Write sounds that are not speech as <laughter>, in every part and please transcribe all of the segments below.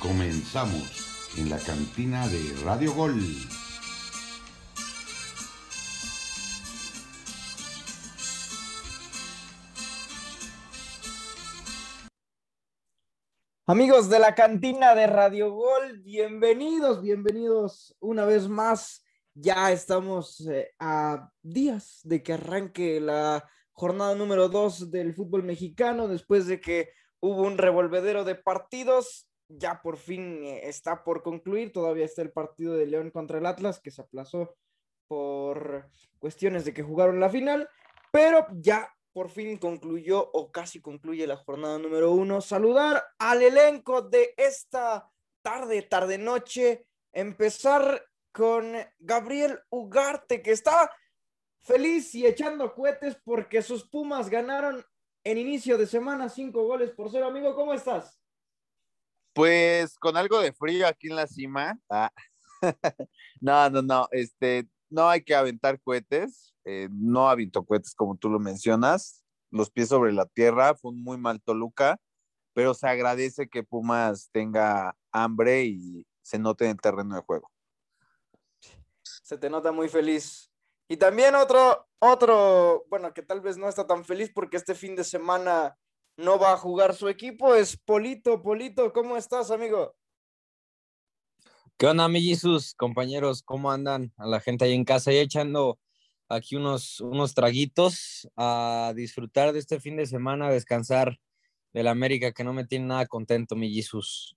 Comenzamos en la cantina de Radio Gol. Amigos de la cantina de Radio Gol, bienvenidos, bienvenidos una vez más. Ya estamos eh, a días de que arranque la jornada número 2 del fútbol mexicano, después de que hubo un revolvedero de partidos. Ya por fin eh, está por concluir, todavía está el partido de León contra el Atlas, que se aplazó por cuestiones de que jugaron la final, pero ya por fin concluyó o casi concluye la jornada número uno. Saludar al elenco de esta tarde, tarde noche. Empezar con Gabriel Ugarte, que está feliz y echando cohetes porque sus Pumas ganaron en inicio de semana cinco goles por cero. Amigo, ¿cómo estás? Pues con algo de frío aquí en la cima. Ah. <laughs> no, no, no. Este, no hay que aventar cohetes, eh, no aventó cohetes como tú lo mencionas, los pies sobre la tierra, fue un muy mal Toluca, pero se agradece que Pumas tenga hambre y se note en el terreno de juego. Se te nota muy feliz. Y también otro, otro, bueno, que tal vez no está tan feliz porque este fin de semana no va a jugar su equipo, es Polito. Polito, ¿cómo estás, amigo? ¿Qué onda, mi Jesus, compañeros? ¿Cómo andan? A la gente ahí en casa, y echando aquí unos, unos traguitos a disfrutar de este fin de semana, a descansar del América, que no me tiene nada contento, mi Jesus.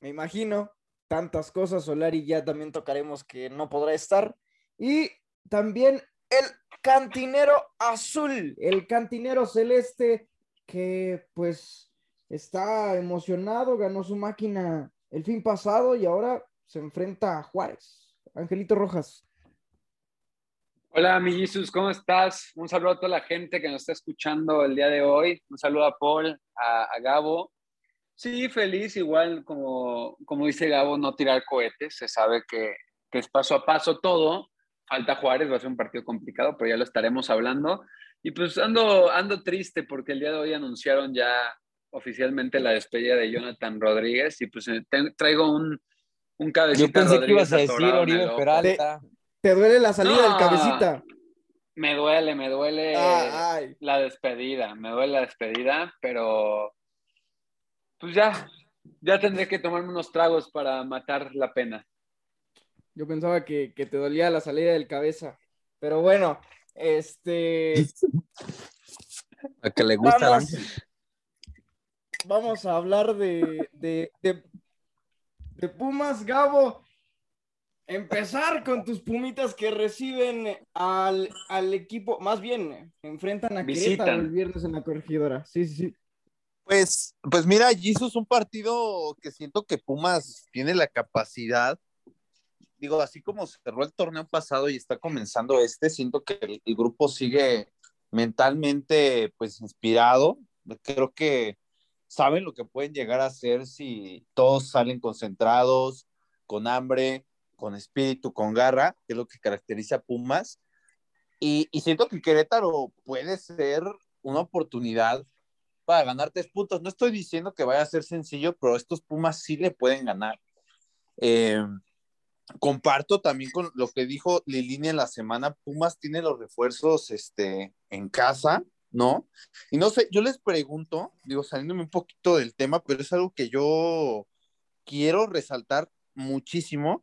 Me imagino, tantas cosas, Solari ya también tocaremos que no podrá estar. Y también el cantinero azul, el cantinero celeste, que pues está emocionado, ganó su máquina el fin pasado y ahora se enfrenta a Juárez. Angelito Rojas. Hola, mi Jesus, ¿cómo estás? Un saludo a toda la gente que nos está escuchando el día de hoy. Un saludo a Paul, a, Gabo. Sí, feliz, igual como, como dice Gabo, no tirar cohetes. Se sabe que, que es paso a paso todo. Falta Juárez, va a ser un partido complicado, pero ya lo estaremos hablando. Y pues ando, ando triste porque el día de hoy anunciaron ya oficialmente la despedida de Jonathan Rodríguez y pues eh, traigo un, un cabecita. Yo pensé que ibas a decir Oribe Peralta. ¿Te, duele la salida del cabecita? Me duele, me duele la despedida, me duele la despedida, pero pues ya, ya tendré que tomarme unos tragos para matar la pena. Yo pensaba que, te dolía la salida del cabeza, pero bueno, este... <laughs> A que le gusta vamos a hablar de, de, de, Pumas, Gabo. Empezar con tus pumitas que reciben al, equipo, más bien, enfrentan a Querétaro el viernes en la corregidora. Sí, sí, sí. Pues, pues mira, es un partido que siento que Pumas tiene la capacidad. Digo, así como cerró el torneo pasado y está comenzando este, siento que el, grupo sigue mentalmente pues inspirado. Creo que saben lo que pueden llegar a hacer si todos salen concentrados, con hambre, con espíritu, con garra, que es lo que caracteriza a Pumas. Y, siento que Querétaro puede ser una oportunidad para ganar tres puntos. No estoy diciendo que vaya a ser sencillo, pero estos Pumas sí le pueden ganar. Eh, comparto también con lo que dijo Lilini en la semana. Pumas tiene los refuerzos este, en casa ¿no? Y no sé, yo les pregunto, digo, saliéndome un poquito del tema, pero es algo que yo quiero resaltar muchísimo,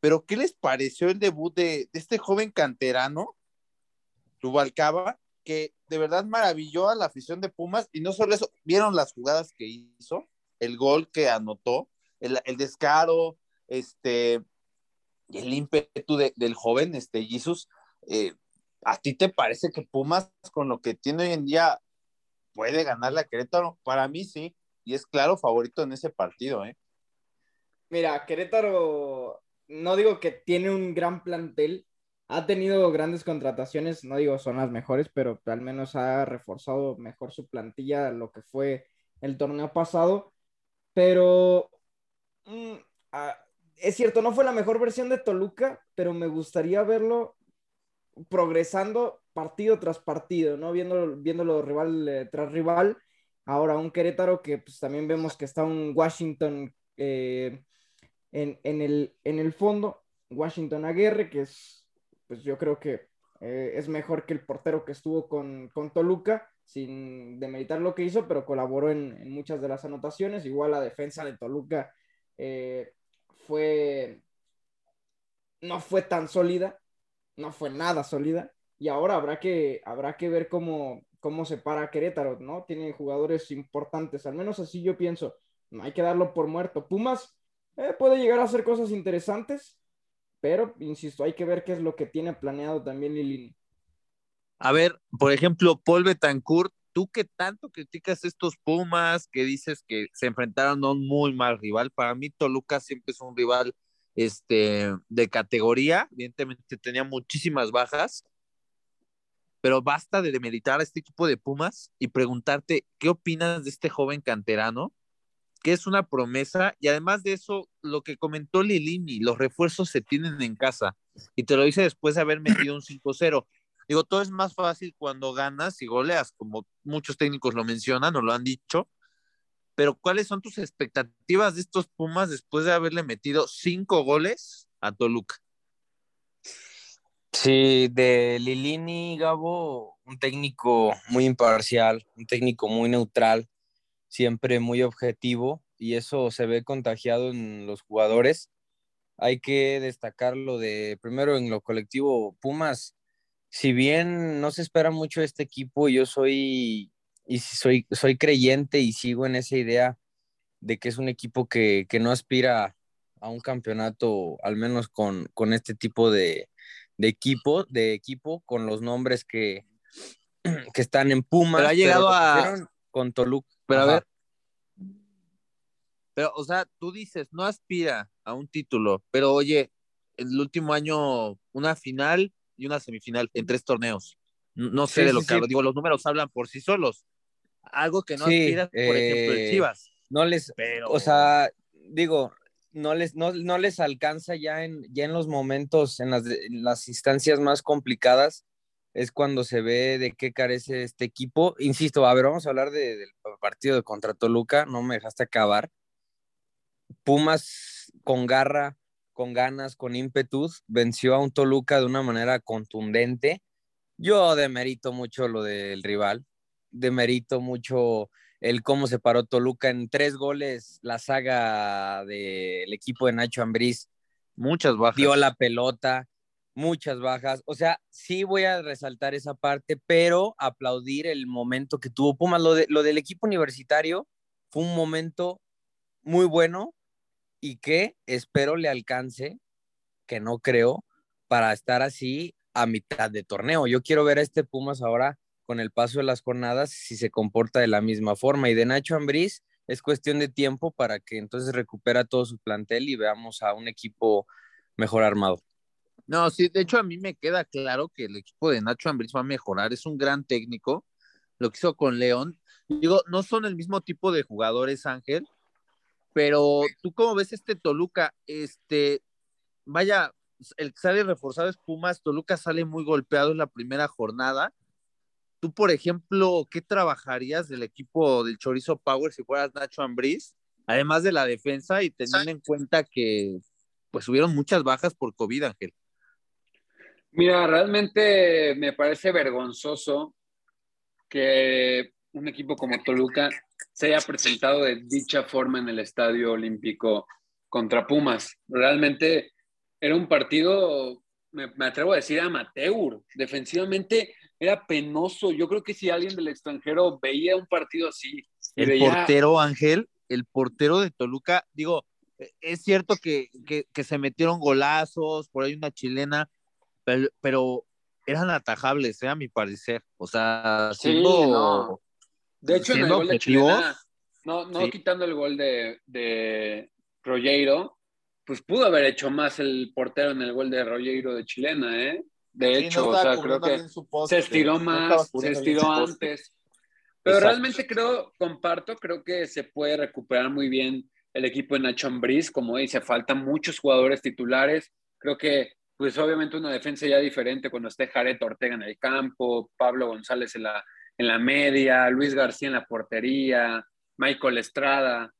pero ¿qué les pareció el debut de, este joven canterano, Rubalcaba, que de verdad maravilló a la afición de Pumas y no solo eso, vieron las jugadas que hizo, el gol que anotó, el, descaro, este, el ímpetu del joven, este, Jesus, eh, ¿A ti te parece que Pumas, con lo que tiene hoy en día, puede ganarle a Querétaro? Para mí sí, y es claro favorito en ese partido, ¿eh? Mira, Querétaro, no digo que tiene un gran plantel, ha tenido grandes contrataciones, no digo son las mejores, pero al menos ha reforzado mejor su plantilla lo que fue el torneo pasado, pero mm, ah, es cierto, no fue la mejor versión de Toluca, pero me gustaría verlo progresando partido tras partido, ¿no? Viéndolo, viéndolo rival eh, tras rival. Ahora un Querétaro que pues también vemos que está un Washington eh, en, el, en el fondo, Washington Aguirre, que es, pues yo creo que eh, es mejor que el portero que estuvo con, con, Toluca, sin demeritar lo que hizo, pero colaboró en, muchas de las anotaciones. Igual la defensa de Toluca fue, no fue tan sólida, no fue nada sólida. Y ahora habrá que, habrá que ver cómo, cómo se para Querétaro, ¿no? Tiene jugadores importantes, al menos así yo pienso. No hay que darlo por muerto. Pumas eh, puede llegar a hacer cosas interesantes, pero insisto, hay que ver qué es lo que tiene planeado también Lilini. A ver, por ejemplo, Paul Betancourt, tú que tanto criticas estos Pumas, que dices que se enfrentaron a un muy mal rival, para mí Toluca siempre es un rival este, de categoría, evidentemente tenía muchísimas bajas, pero basta de demeritar a este equipo de Pumas y preguntarte qué opinas de este joven canterano, que es una promesa, y además de eso, lo que comentó Lilini, los refuerzos se tienen en casa, y te lo dice después de haber metido un 5-0. Digo, todo es más fácil cuando ganas y goleas, como muchos técnicos lo mencionan o lo han dicho, pero ¿cuáles son tus expectativas de estos Pumas después de haberle metido cinco goles a Toluca? Sí, de Lilini, Gabo, un técnico muy imparcial, un técnico muy neutral, siempre muy objetivo, y eso se ve contagiado en los jugadores. Hay que destacarlo de, primero en lo colectivo, Pumas, si bien no se espera mucho este equipo, yo soy y soy, soy creyente y sigo en esa idea de que es un equipo que, no aspira a un campeonato, al menos con, este tipo de, equipo, de equipo, con los nombres que, <clears throat> que están en Pumas. Pero ha llegado a... Con Toluca. Pero a ver. Pero, o sea, tú dices, no aspira a un título, pero oye, el último año una final y una semifinal en tres torneos. No sé de lo que digo, los números hablan por sí solos algo que no aspiras, por ejemplo, el eh, Chivas. No les, o sea, digo, no les, no, les alcanza ya en, ya en los momentos, en las, instancias más complicadas, es cuando se ve de qué carece este equipo. Insisto, a ver, vamos a hablar del partido de contra Toluca, no me dejaste acabar. Pumas con garra, con ganas, con ímpetu, venció a un Toluca de una manera contundente. Yo demerito mucho lo del rival, demerito mucho el cómo se paró Toluca en tres goles, la saga del equipo de Nacho Ambriz. Muchas bajas. Dio la pelota, muchas bajas. O sea, sí voy a resaltar esa parte, pero aplaudir el momento que tuvo Pumas. Lo, de, lo del equipo universitario fue un momento muy bueno y que espero le alcance, que no creo, para estar así a mitad de torneo. Yo quiero ver a este Pumas ahora con el paso de las jornadas si se comporta de la misma forma. Y de Nacho Ambriz es cuestión de tiempo para que entonces recupera todo su plantel y veamos a un equipo mejor armado. No, sí, de hecho a mí me queda claro que el equipo de Nacho Ambriz va a mejorar, es un gran técnico, lo que hizo con León. Digo, no son el mismo tipo de jugadores, Ángel, pero tú cómo ves este Toluca, este, vaya, el que sale reforzado es Pumas, Toluca sale muy golpeado en la primera jornada, Tú, por ejemplo, ¿qué trabajarías del equipo del Chorizo Power si fueras Nacho Ambriz? Además de la defensa y teniendo en cuenta que pues hubieron muchas bajas por COVID, Ángel. Mira, realmente me parece vergonzoso que un equipo como Toluca se haya presentado de dicha forma en el Estadio Olímpico contra Pumas. Realmente era un partido, me, me atrevo a decir, amateur. Defensivamente era penoso. Yo creo que si alguien del extranjero veía un partido así. El portero Ángel, el portero de Toluca, digo, e, es cierto que, se metieron golazos, por ahí una chilena, pero, eran atajables, ¿eh? a mi parecer. O sea, siendo, De hecho, en el gol de chilena, no, no quitando el gol de, de pues pudo haber hecho más el portero en el gol de Rogueiro de chilena, ¿eh? De hecho, o sea, creo que se estiró más, se estiró antes. Pero realmente creo, comparto, creo que se puede recuperar muy bien el equipo de Nacho Ambriz, como dice, faltan muchos jugadores titulares. Creo que pues obviamente una defensa ya diferente cuando esté Jared Ortega en el campo, Pablo González en la, en la media, Luis García en la portería, Michael Estrada.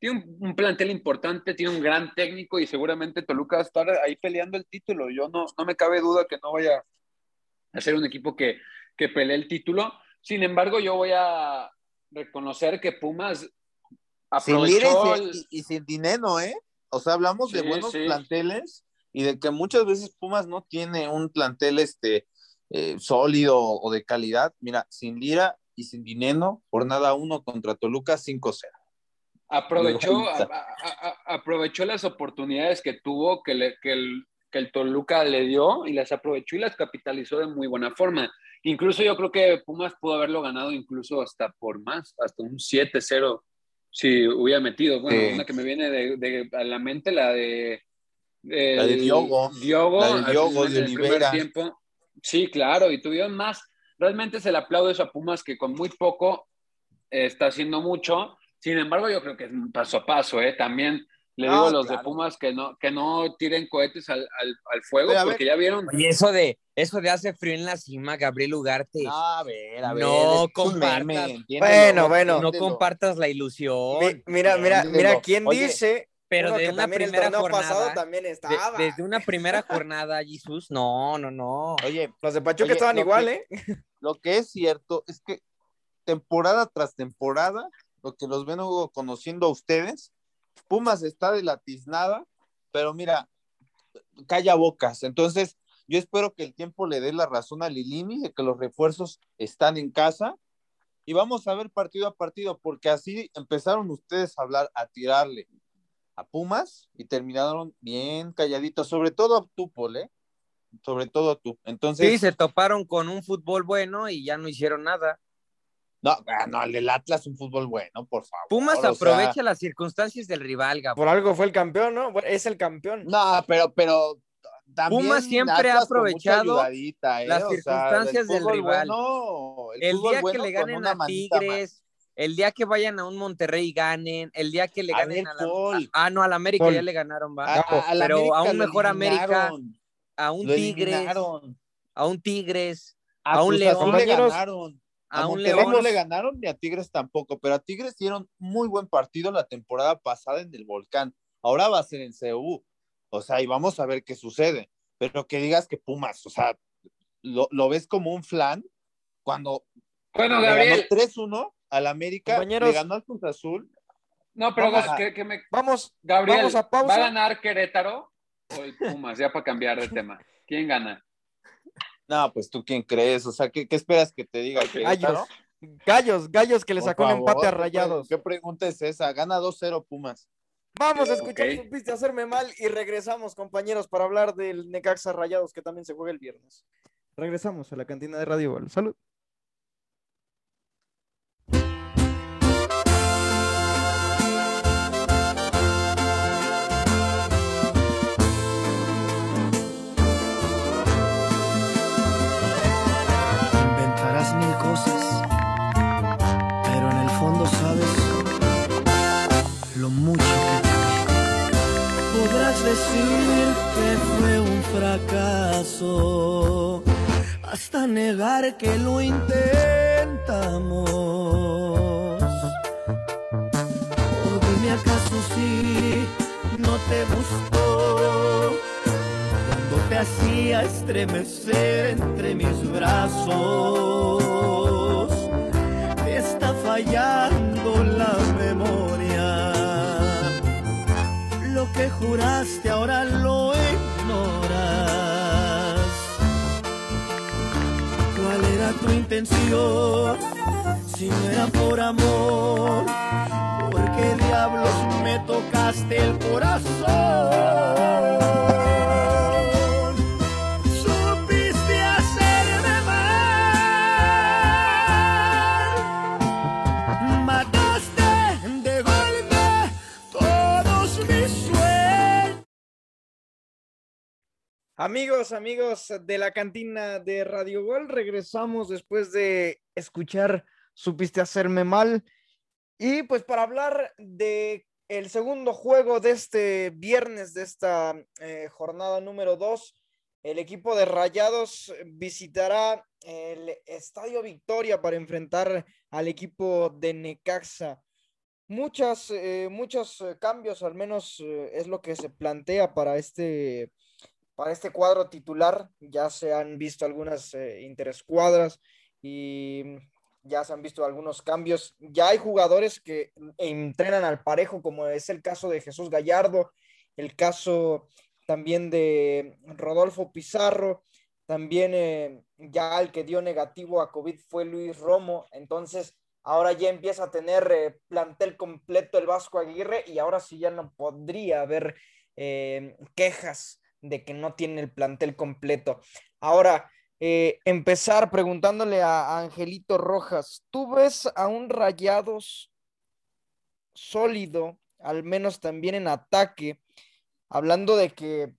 Tiene un, plantel importante, tiene un gran técnico y seguramente Toluca va a estar ahí peleando el título. Yo no, no me cabe duda que no vaya a ser un equipo que, que pelee el título. Sin embargo, yo voy a reconocer que Pumas aprovechó... y, sin dinero, ¿eh? O sea, hablamos de buenos planteles y de que muchas veces Pumas no tiene un plantel este, eh, sólido o de calidad. Mira, sin Lira y sin dinero, jornada uno contra Toluca 5-0. Aprovechó, aprovechó las oportunidades que tuvo, que, le, que, el, que el Toluca le dio y las aprovechó y las capitalizó de muy buena forma. Incluso yo creo que Pumas pudo haberlo ganado incluso hasta por más, hasta un 7-0 si hubiera metido. Bueno, una que me viene de, a la mente, la de la de Diogo. Diogo, la de Diogo de Olivera. Tiempo. Sí, claro, y tuvieron más. Realmente se le aplaude eso a Pumas que con muy poco eh, está haciendo mucho. Sin embargo, yo creo que es paso a paso, ¿eh? También le digo a los de Pumas que no, que no tiren cohetes al, al, fuego, porque ya vieron. Y eso de, eso de hace frío en la cima, Gabriel Ugarte. a ver, a ver. No compartas. bueno, bueno. No compartas la ilusión. mira, mira, mira, ¿quién dice pero de una primera jornada. Pasado también estaba. desde una <laughs> primera jornada, Jesús, no, no, no. Oye, los de Pachuca estaban igual, ¿eh? <laughs> Lo que es cierto es que temporada tras temporada, lo que los vengo conociendo a ustedes, Pumas está de la tiznada, pero mira, calla bocas. Entonces, yo espero que el tiempo le dé la razón a Lilini de que los refuerzos están en casa y vamos a ver partido a partido, porque así empezaron ustedes a hablar, a tirarle a Pumas y terminaron bien calladitos, sobre todo a tú, Paul, ¿eh? Sobre todo tú. Entonces. Sí, se toparon con un fútbol bueno y ya no hicieron nada. No, no, el Atlas un fútbol bueno, por favor. Pumas aprovecha las circunstancias del rival, Gabo. Por algo fue el campeón, ¿no? Es el campeón. No, pero, pero también Pumas siempre ha aprovechado ¿eh? las circunstancias del rival. el, día que le ganen a Tigres, el día que vayan a un Monterrey y ganen, el día que le ganen a, la, ah no al América ya le ganaron, va. pero a un mejor América, a un Tigres, a un Tigres, a, un León, le ganaron. A, un León no le ganaron ni a Tigres tampoco, pero a Tigres dieron muy buen partido la temporada pasada en el Volcán. Ahora va a ser en CU. O sea, y vamos a ver qué sucede. Pero que digas que Pumas, o sea, lo, lo ves como un flan cuando bueno, Gabriel. 3-1 al América, le ganó al Cruz Azul. No, pero vamos, que, me... vamos, Gabriel, vamos a pausa. ¿Va a ganar Querétaro o el Pumas? Ya para cambiar de tema. ¿Quién gana? No, pues tú quién crees, o sea, ¿qué, qué esperas que te diga? Gallos, gallos, gallos que le sacó un empate a Rayados. ¿Qué pregunta es esa? Gana 2-0 Pumas. Vamos a escuchar, okay. supiste hacerme mal y regresamos, compañeros, para hablar del Necaxa Rayados que también se juega el viernes. Regresamos a la cantina de Radio Gol. Salud. Decir que fue un fracaso, hasta negar que lo intentamos. O dime acaso si no te gustó cuando te hacía estremecer entre mis brazos. Te está fallando la memoria que juraste ahora lo ignoras. ¿Cuál era tu intención? Si no era por amor, ¿por qué diablos me tocaste el corazón? Amigos, amigos de la cantina de Radio Gol, regresamos después de escuchar Supiste hacerme mal. Y pues para hablar de el segundo juego de este viernes, de esta eh, jornada número 2, el equipo de Rayados visitará el Estadio Victoria para enfrentar al equipo de Necaxa. Muchas, eh, muchos eh, cambios, al menos es lo que se plantea para este, para este cuadro titular. Ya se han visto algunas interescuadras y ya se han visto algunos cambios. Ya hay jugadores que entrenan al parejo, como es el caso de Jesús Gallardo, el caso también de Rodolfo Pizarro, también eh, ya el que dio negativo a COVID fue Luis Romo, entonces ahora ya empieza a tener eh, plantel completo el Vasco Aguirre y ahora sí ya no podría haber eh, quejas de que no tiene el plantel completo. Ahora, empezar preguntándole a Angelito Rojas, ¿tú ves a un Rayados sólido, al menos también en ataque? hablando de que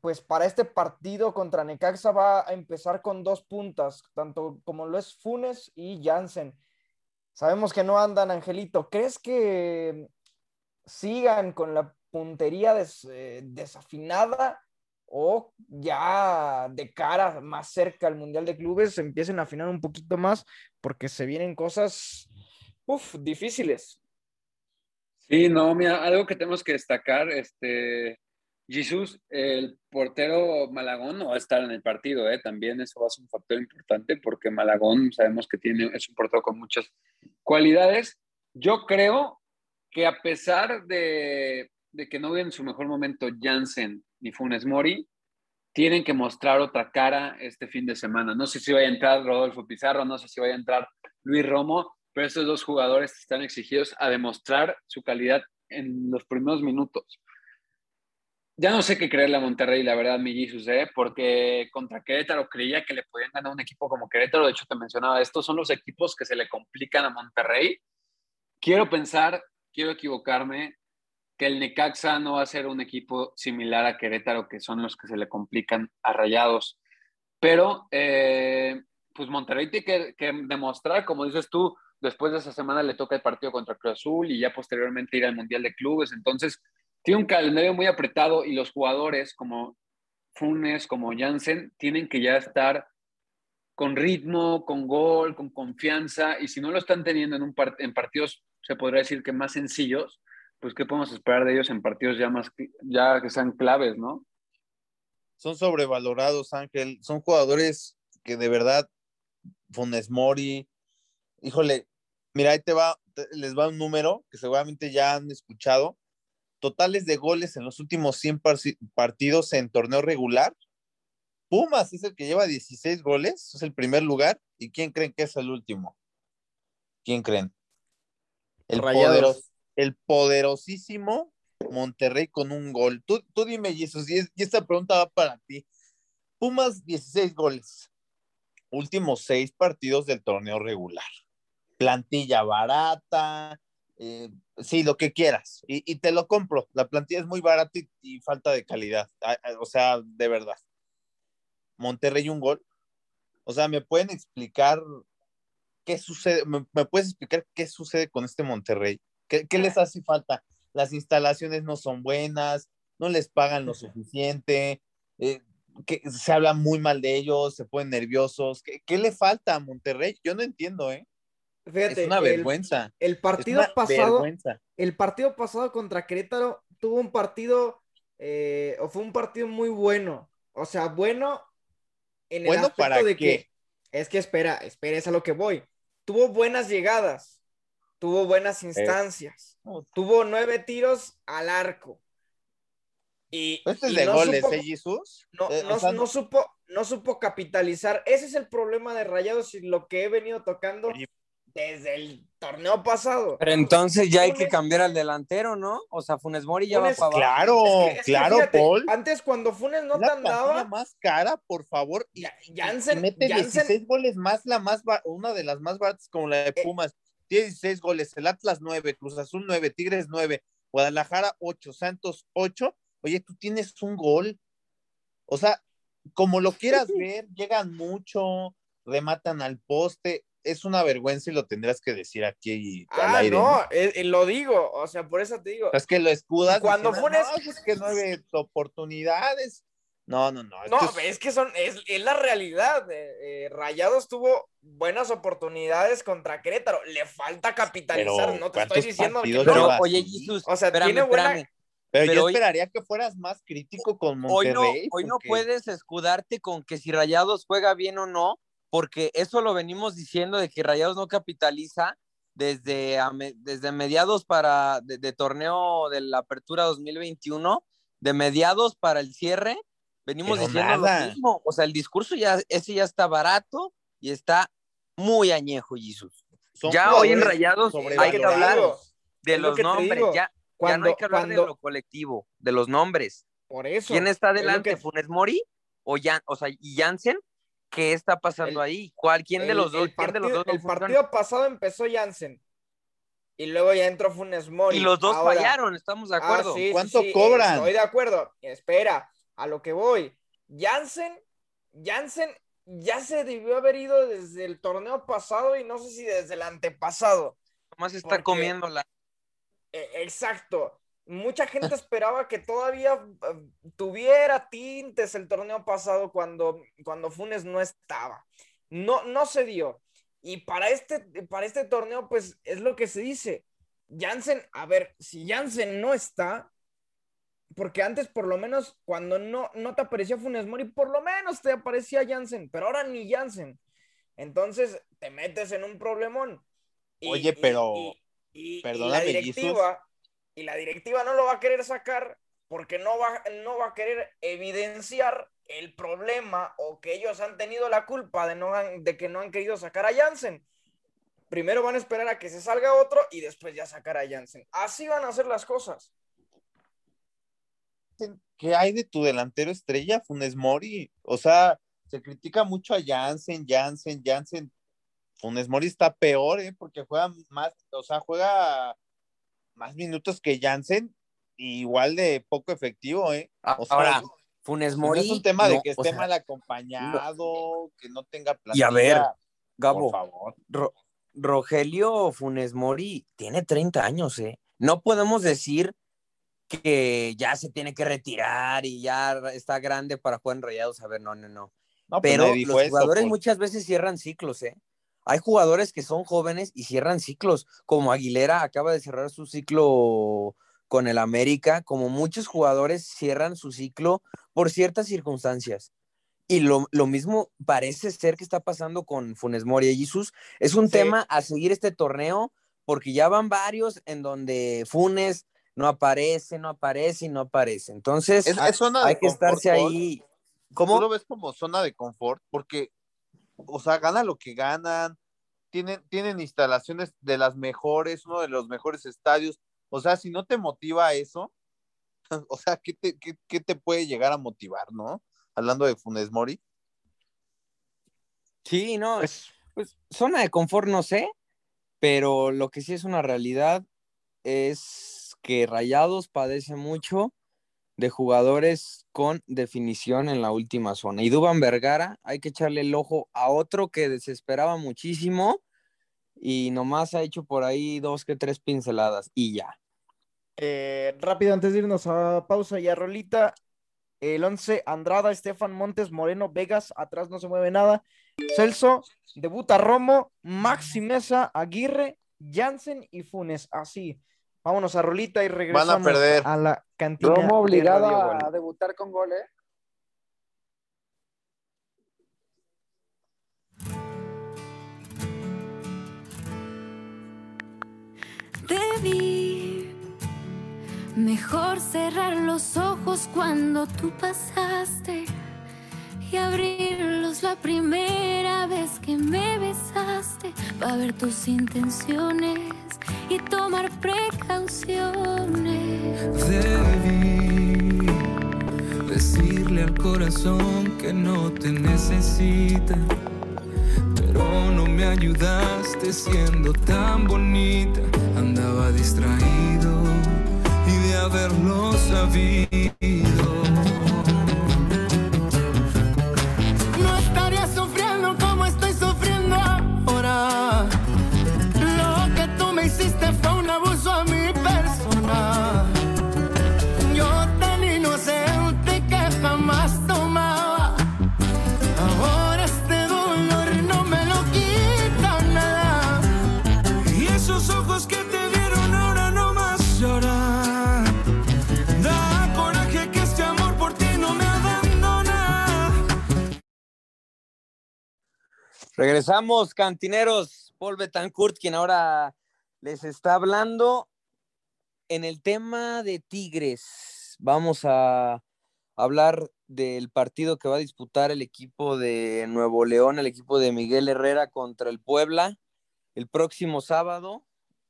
pues para este partido contra Necaxa va a empezar con dos puntas, tanto como lo es Funes y Jansen. Sabemos que no andan, Angelito. ¿Crees que sigan con la puntería eh, desafinada o ya de cara más cerca al Mundial de Clubes empiecen a afinar un poquito más porque se vienen cosas uf, difíciles? Sí, no, mira, algo que tenemos que destacar, este, Jesús, el portero Malagón no va a estar en el partido, ¿eh? también eso va a ser un factor importante porque Malagón sabemos que tiene, es un portero con muchas cualidades. Yo creo que a pesar de, de que no vean en su mejor momento Jansen ni Funes Mori, tienen que mostrar otra cara este fin de semana. No sé si va a entrar Rodolfo Pizarro, no sé si va a entrar Luis Romo, pero estos dos jugadores están exigidos a demostrar su calidad en los primeros minutos. Ya no sé qué creerle a Monterrey, la verdad, mi sucede, porque contra Querétaro creía que le podían ganar un equipo como Querétaro. De hecho, te mencionaba, estos son los equipos que se le complican a Monterrey. Quiero pensar, quiero equivocarme, que el Necaxa no va a ser un equipo similar a Querétaro, que son los que se le complican a Rayados. Pero, eh, pues Monterrey tiene que, que demostrar, como dices tú, Después de esa semana le toca el partido contra Cruz Azul y ya posteriormente ir al Mundial de Clubes. Entonces, tiene un calendario muy apretado y los jugadores como Funes, como Jansen, tienen que ya estar con ritmo, con gol, con confianza. Y si no lo están teniendo en, un en partidos, se podría decir que más sencillos, pues ¿qué podemos esperar de ellos en partidos ya más, ya que sean claves, no? Son sobrevalorados, Ángel. Son jugadores que de verdad, Funes Mori, híjole, Mira, ahí te va, les va un número que seguramente ya han escuchado. Totales de goles en los últimos 100 partidos en torneo regular. Pumas es el que lleva 16 goles, es el primer lugar. ¿Y quién creen que es el último? ¿Quién creen? El, el poderosísimo Monterrey con un gol. Tú, tú dime, Jesús, y, y esta pregunta va para ti. Pumas, 16 goles. Últimos seis partidos del torneo regular plantilla barata, eh, sí, lo que quieras, y, te lo compro. La plantilla es muy barata y, falta de calidad, o sea, de verdad. Monterrey un gol. O sea, ¿me pueden explicar qué sucede? ¿Me, puedes explicar qué sucede con este Monterrey? ¿Qué, les hace falta? Las instalaciones no son buenas, no les pagan lo suficiente, eh, que se habla muy mal de ellos, se ponen nerviosos. ¿Qué, ¿Qué, le falta a Monterrey? Yo no entiendo, ¿eh? Fíjate, es una vergüenza. El, partido pasado, el partido pasado contra Querétaro tuvo un partido, eh, o fue un partido muy bueno. O sea, bueno en el aspecto de que es que espera, espera, es a lo que voy. Tuvo buenas llegadas, tuvo buenas instancias, tuvo nueve tiros al arco. Y, este es de goles, ¿eh, Jesús? No, eh, no, supo, no supo capitalizar. Ese es el problema de Rayados y lo que he venido tocando desde el torneo pasado. Pero entonces ya hay que cambiar al delantero, ¿no? O sea, Funes Mori ya va para abajo. Claro, claro, Paul. Antes cuando Funes no te andaba. más cara, por favor. Y, Jansen, mete 16 goles más, la más una de las más baratas como la de eh, Pumas. 16 goles, el Atlas 9, Cruz Azul 9, Tigres 9, Guadalajara 8, Santos 8. Oye, tú tienes un gol. O sea, como lo quieras <laughs> ver, llegan mucho, rematan al poste es una vergüenza y lo tendrás que decir aquí ah, al aire. No, eh, eh, lo digo, o sea, por eso te digo. Es que lo escudas. Cuando Funes. No, es que nueve oportunidades. No, no, no. No, es- es que son, es, es la realidad. eh, eh, Rayados tuvo buenas oportunidades contra Querétaro. Le falta capitalizar. Pero, no te estoy ¿cuántos diciendo que no. Pero, oye? Jesús, O sea, espérame, tiene buena- espérame. Pero, pero yo hoy- esperaría que fueras más crítico con Hoy no, Monterrey. hoy no porque- puedes escudarte con que si Rayados juega bien o no, porque eso lo venimos diciendo de que Rayados no capitaliza desde, a me- desde mediados para de, de torneo de la apertura 2021, de mediados para el cierre, venimos Pero diciendo nada. lo mismo. O sea, el discurso ya, ese ya está barato y está muy añejo, Jesús. Ya hoy en Rayados hay que hablar de los nombres, ya, ya no Cuando, hay que hablar de cuando- lo colectivo, de los nombres. por eso. ¿Quién está es adelante? que- ¿Funes Mori o, Jan, o sea, y Jansen? ¿Qué está pasando El- ahí? ¿Cuál, ¿Quién de los dos? El ¿Quién de los partido, dos el partido pasado empezó Jansen. Y luego ya entró Funes Mori. Y los dos Ahora- fallaron, estamos de Ah, acuerdo. sí, ¿Cuánto sí, cobran? Estoy de acuerdo. Espera, a lo que voy. Jansen, Jansen ya se debió haber ido desde el torneo pasado y no sé si desde el antepasado. Nomás está porque- comiendo la. Eh, exacto. Mucha gente <laughs> esperaba que todavía eh, tuviera tintes el torneo pasado cuando, cuando Funes no estaba. No, no se dio. Y para este, para este torneo, pues es lo que se dice. Jansen, a ver, si Jansen no está, porque antes por lo menos cuando no, no te aparecía Funes Mori, por lo menos te aparecía Jansen, pero ahora ni Jansen. Entonces te metes en un problemón. Y- Oye, pero, y- y- la directiva, y la directiva no lo va a querer sacar porque no va, no va a querer evidenciar el problema o que ellos han tenido la culpa de, no han- de que no han querido sacar a Jansen. Primero van a esperar a que se salga otro y después ya sacar a Jansen. Así van a hacer las cosas. ¿Qué hay de tu delantero estrella, Funes Mori? O sea, se critica mucho a Jansen, Jansen, Jansen. Funes Mori está peor, ¿eh? Porque juega más, o sea, juega más minutos que Jansen, y igual de poco efectivo, ¿eh? O sea, Ahora, Funes no Mori. es un tema de que o esté sea, mal acompañado, que no tenga Y plantilla. a ver, por Gabo, favor. Ro- Rogelio Funes Mori tiene 30 años, ¿eh? No podemos decir que ya se tiene que retirar y ya está grande para jugar en Rayados. A ver, no, no, no. No, pues Pero los jugadores muchas veces cierran ciclos, ¿eh? Hay jugadores que son jóvenes y cierran ciclos, como Aguilera acaba de cerrar su ciclo con el América, como muchos jugadores cierran su ciclo por ciertas circunstancias. Y lo, lo mismo parece ser que está pasando con Funes Mori y Jesús. Es un Sí. tema a seguir este torneo, porque ya van varios en donde Funes no aparece, no aparece y no aparece. Entonces, Es, es zona de hay que confort, estarse ahí. ¿Tú ¿Cómo? lo ves como zona de confort? Porque, o sea, gana lo que ganan, tienen, tienen instalaciones de las mejores, uno de los mejores estadios. O sea, si no te motiva eso, <laughs> o sea, ¿qué te, qué, qué te puede llegar a motivar, no? Hablando de Funes Mori. Sí, no, pues zona de confort no sé, pero lo que sí es una realidad es que Rayados padece mucho de jugadores con definición en la última zona. Y Duban Vergara, hay que echarle el ojo a otro que desesperaba muchísimo y nomás ha hecho por ahí dos que tres pinceladas y ya. Eh, rápido, antes de irnos a pausa y a Rolita, el 11, Andrada, Estefan Montes, Moreno, Vegas, atrás no se mueve nada. Celso, debuta Romo, Maxi Mesa, Aguirre, Jansen y Funes. Así. Vámonos a Rolita y regresamos perder. a la cantina. Romo de obligado Radio a debutar con gol, ¿eh? Debí mejor cerrar los ojos cuando tú pasaste y abrirlos la primera vez que me besaste para ver tus intenciones y tomar precauciones. Debí decirle al corazón que no te necesita, pero no me ayudaste siendo tan bonita. Andaba distraído y de haberlo sabido. Regresamos, cantineros. Paul Betancourt, quien ahora les está hablando. En el tema de Tigres, vamos a hablar del partido que va a disputar el equipo de Nuevo León, el equipo de Miguel Herrera contra el Puebla, el próximo sábado,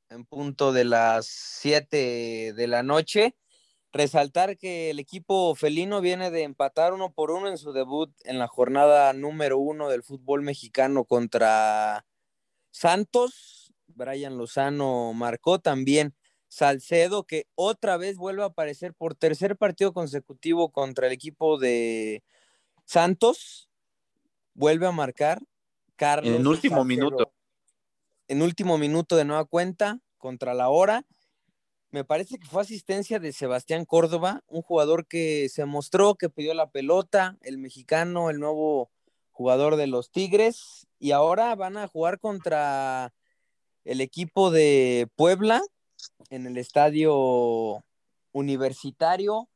en punto de las 7 de la noche. Resaltar que el equipo felino viene de empatar uno por uno en su debut en la jornada número uno del fútbol mexicano contra Santos. Brian Lozano marcó también Salcedo, que otra vez vuelve a aparecer por tercer partido consecutivo contra el equipo de Santos. Vuelve a marcar Carlos. En último Salcedo. minuto. En último minuto de nueva cuenta contra la hora. Me parece que fue asistencia de Sebastián Córdoba, un jugador que se mostró, que pidió la pelota, el mexicano, el nuevo jugador de los Tigres, y ahora van a jugar contra el equipo de Puebla en el estadio universitario.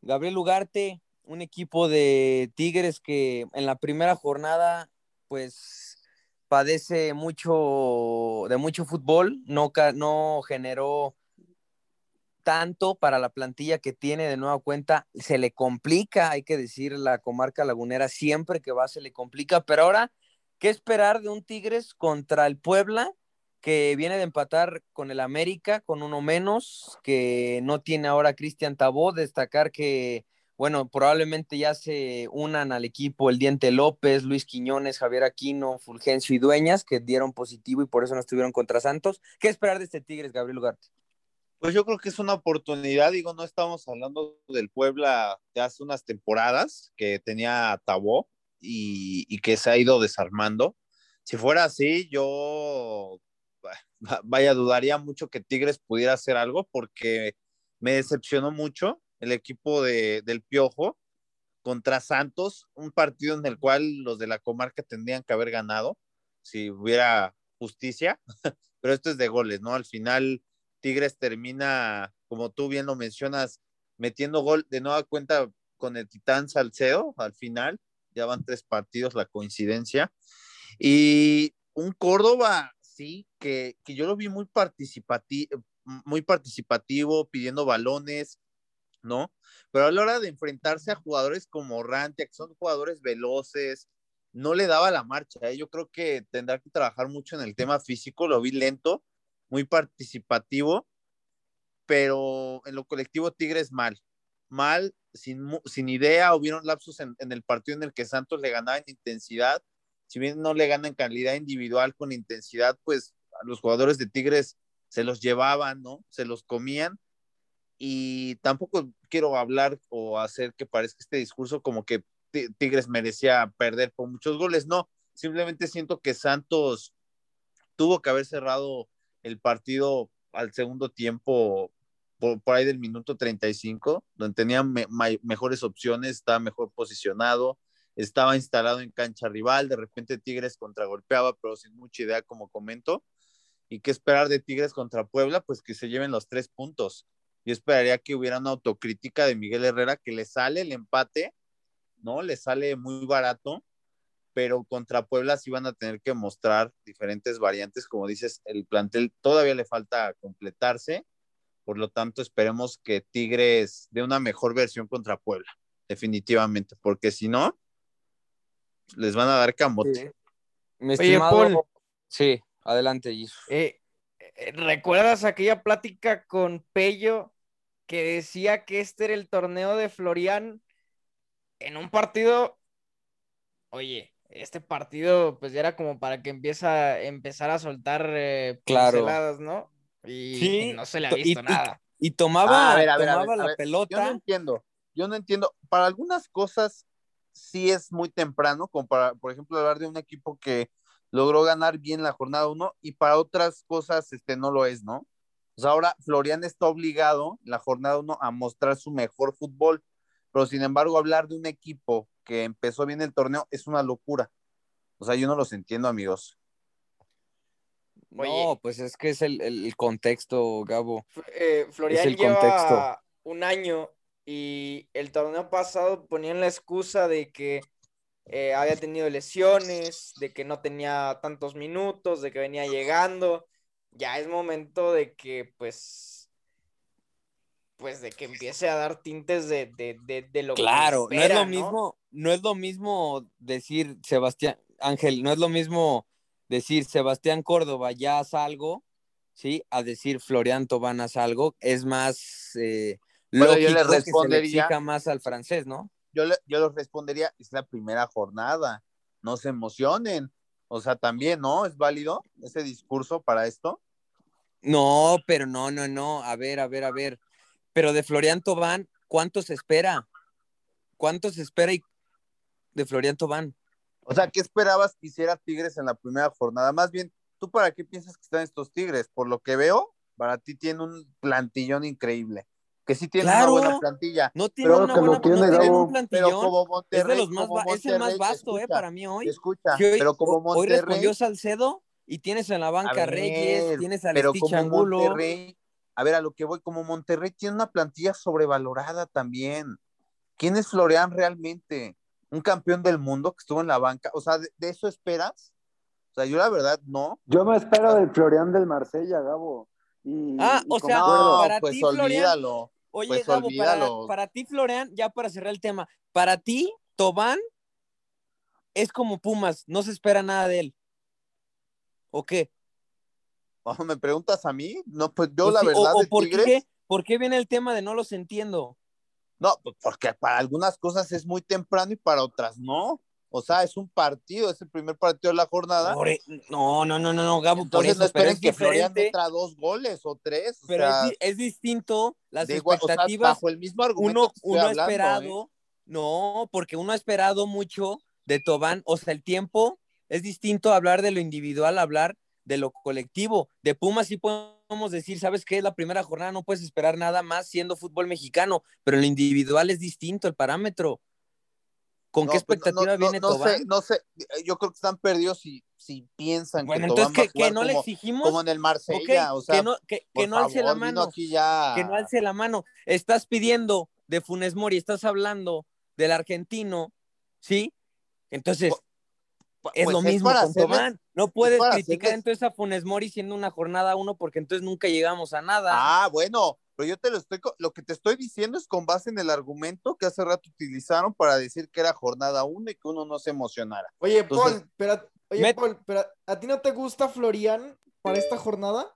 Gabriel Ugarte, un equipo de Tigres que en la primera jornada, pues padece mucho de mucho fútbol, no, no generó tanto para la plantilla que tiene de nueva cuenta, se le complica, hay que decir, la comarca lagunera siempre que va se le complica, pero ahora, ¿qué esperar de un Tigres contra el Puebla? que viene de empatar con el América con uno menos, que no tiene ahora Cristian Tabó, destacar que, bueno, probablemente ya se unan al equipo el Diente López, Luis Quiñones, Javier Aquino, Fulgencio y Dueñas, que dieron positivo y por eso no estuvieron contra Santos. ¿Qué esperar de este Tigres, Gabriel Ugarte? Pues yo creo que es una oportunidad, digo, no estamos hablando del Puebla de hace unas temporadas que tenía Tabó y, y que se ha ido desarmando. Si fuera así, yo vaya, dudaría mucho que Tigres pudiera hacer algo porque me decepcionó mucho el equipo de, del Piojo contra Santos, un partido en el cual los de la comarca tendrían que haber ganado si hubiera justicia, <laughs> pero esto es de goles, ¿no? Al final Tigres termina, como tú bien lo mencionas, metiendo gol de nueva cuenta con el Titán Salcedo al final, ya van tres partidos, la coincidencia, y un Córdoba, sí, que, que yo lo vi muy participativo, muy participativo, pidiendo balones, ¿no? Pero a la hora de enfrentarse a jugadores como Rantia, que son jugadores veloces, no le daba la marcha. ¿eh? Yo creo que tendrá que trabajar mucho en el tema físico, lo vi lento, muy participativo, pero en lo colectivo Tigres mal, mal, sin, sin idea, hubieron lapsos en, en, el partido en el que Santos le ganaba en intensidad, si bien no le gana en calidad individual con intensidad, pues a los jugadores de Tigres se los llevaban, ¿no? Se los comían. Y tampoco quiero hablar o hacer que parezca este discurso como que Tigres merecía perder por muchos goles, no, simplemente siento que Santos tuvo que haber cerrado el partido al segundo tiempo por, por ahí del minuto 35, donde tenía me, me, mejores opciones, estaba mejor posicionado, estaba instalado en cancha rival, de repente Tigres contragolpeaba, pero sin mucha idea, como comento. ¿Y qué esperar de Tigres contra Puebla? Pues que se lleven los tres puntos. Yo esperaría que hubiera una autocrítica de Miguel Herrera que le sale el empate, ¿no? Le sale muy barato, pero contra Puebla sí van a tener que mostrar diferentes variantes. Como dices, el plantel todavía le falta completarse, por lo tanto esperemos que Tigres dé una mejor versión contra Puebla, definitivamente, porque si no, les van a dar camote. Sí. Mi estimado... Oye, Paul, sí, adelante, Jesus. Eh, ¿Recuerdas aquella plática con Pello que decía que este era el torneo de Florian en un partido? Oye, este partido pues ya era como para que empieza empezar a soltar eh, claro. ¿no? Y, sí. y, no se le ha visto y, nada. Y, y tomaba, ah, a ver, a ver, tomaba a ver, la a ver. pelota. Yo no entiendo, yo no entiendo. Para algunas cosas sí es muy temprano, como para, por ejemplo, hablar de un equipo que logró ganar bien la jornada 1 y para otras cosas este, no lo es, ¿no? Pues ahora Florian está obligado en la jornada 1 a mostrar su mejor fútbol, pero sin embargo hablar de un equipo que empezó bien el torneo es una locura. O sea, yo no los entiendo, amigos. Oye, no, pues es que es el, el contexto, Gabo. Eh, Florian es el lleva contexto. un año y el torneo pasado ponían la excusa de que eh, había tenido lesiones, de que no tenía tantos minutos, de que venía llegando. Ya es momento de que, pues, pues de que empiece a dar tintes de, de, de, de lo Claro, que no espera, es lo mismo, no es lo mismo decir Sebastián, Ángel, no es lo mismo decir Sebastián Córdoba ya haz algo, ¿sí? A decir Florian Tobán haz algo, es más eh, Bueno, yo lógico le que se le respondería- exija más al francés, ¿no? Yo, le- yo les respondería, es la primera jornada, no se emocionen. O sea, también, ¿no? ¿Es válido ese discurso para esto? No, pero no, no, no. A ver, a ver, a ver. Pero de Florian Tobán, ¿cuánto se espera? ¿Cuánto se espera y- de Florian Tobán? O sea, ¿qué esperabas que hiciera Tigres en la primera jornada? Más bien, ¿tú para qué piensas que están estos Tigres? Por lo que veo, para ti tiene un plantillón increíble. Que sí tiene Claro. una buena plantilla. No tiene una buena no tiene un Pero plantillón. como Es de los más como es el más vasto, eh, para mí hoy. Escucha, hoy- pero como hoy Monterrey, respondió Salcedo y tienes en la banca A Reyes, tienes a pero como Angulo. Monterrey, a ver, a lo que voy, como Monterrey tiene una plantilla sobrevalorada también. ¿Quién es Florian realmente? Un campeón del mundo que estuvo en la banca. O sea, ¿de, de eso esperas? O sea, yo la verdad no. Yo me espero del Florian del Marsella, Gabo. Y, Ah, y o sea. No, para pues ti, Florian, olvídalo. Oye, Pues Gabo, para, para ti, Florian, ya para cerrar el tema, para ti, Tobán es como Pumas, no se espera nada de él. ¿O qué? Oh, <laughs> ¿Me preguntas a mí? No, pues yo Pues la sí, verdad o, o de por Tigres, qué, por qué viene el tema de no los entiendo? no, porque para algunas cosas es muy temprano y para otras no. O sea, es un partido, es el primer partido de la jornada. Por e- no, no, no, no, no, Gabo, por Entonces eso, no esperen es que Florian metra dos goles o tres. O pero sea, es, di- es distinto las de igual- o sea, expectativas bajo el mismo argumento uno, uno ha hablando, esperado, ¿eh? no, porque uno ha esperado mucho de Tobán, o sea, el tiempo es distinto hablar de lo individual, hablar de lo colectivo. De Pumas sí podemos decir, ¿sabes qué? La primera jornada no puedes esperar nada más siendo fútbol mexicano, pero lo individual es distinto, el parámetro. ¿Con No, qué pues, no- expectativa no- viene no Tobán? sé, no sé, yo creo que están perdidos si, si piensan bueno, que entonces Tobán va a que, que jugar no le como, exigimos, como en el Marsella, ok, o sea, que no, que, que alce la mano. ya. que no alce la mano. Estás pidiendo de Funes Mori, estás hablando del argentino, ¿sí? Entonces, Pues es lo mismo para con. No puedes criticar hacerles- entonces a Funes Mori siendo una jornada uno porque entonces nunca llegamos a nada. Ah, bueno, pero yo te lo estoy, lo que te estoy diciendo es con base en el argumento que hace rato utilizaron para decir que era jornada uno y que uno no se emocionara. Oye, Entonces- Paul, pero, oye, Met- Paul, pero ¿a ti no te gusta Florian para esta jornada?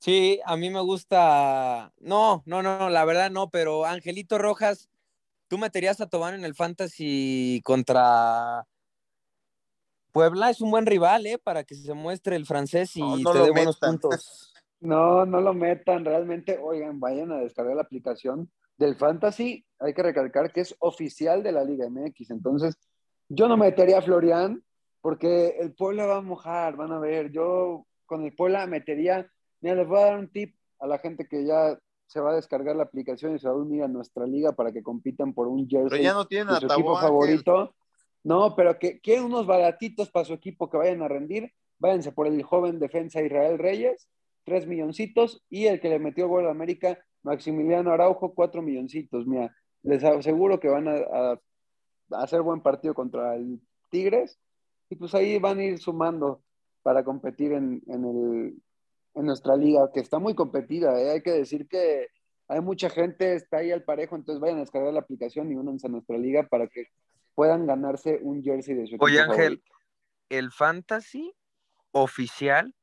Sí, a mí me gusta. No, no, no, no, la verdad no, pero Angelito Rojas, tú meterías a Tobán en el Fantasy contra Puebla, es un buen rival, ¿eh? Para que se muestre el francés y No, no te lo dé buenos metan. puntos. <laughs> No, no lo metan, realmente, oigan, vayan a descargar la aplicación del Fantasy, hay que recalcar que es oficial de la Liga MX, entonces yo no metería a Florian porque el Puebla va a mojar, van a ver, yo con el Puebla metería, mira, les voy a dar un tip a la gente que ya se va a descargar la aplicación y se va a unir a nuestra liga para que compitan por un jersey Pero ya no tienen a su equipo favorito. No, pero que quieren unos baratitos para su equipo que vayan a rendir, váyanse por el joven defensa Israel Reyes, tres milloncitos, y el que le metió gol a América, Maximiliano Araujo, cuatro milloncitos. Mira, les aseguro que van a, hacer buen partido contra el Tigres, y pues ahí van a ir sumando para competir en, en el, en nuestra liga, que está muy competida. ¿eh? Hay que decir que hay mucha gente, está ahí al parejo, entonces vayan a descargar la aplicación y únanse a nuestra liga para que puedan ganarse un jersey de su equipo Oye, Ángel, favorito. el fantasy oficial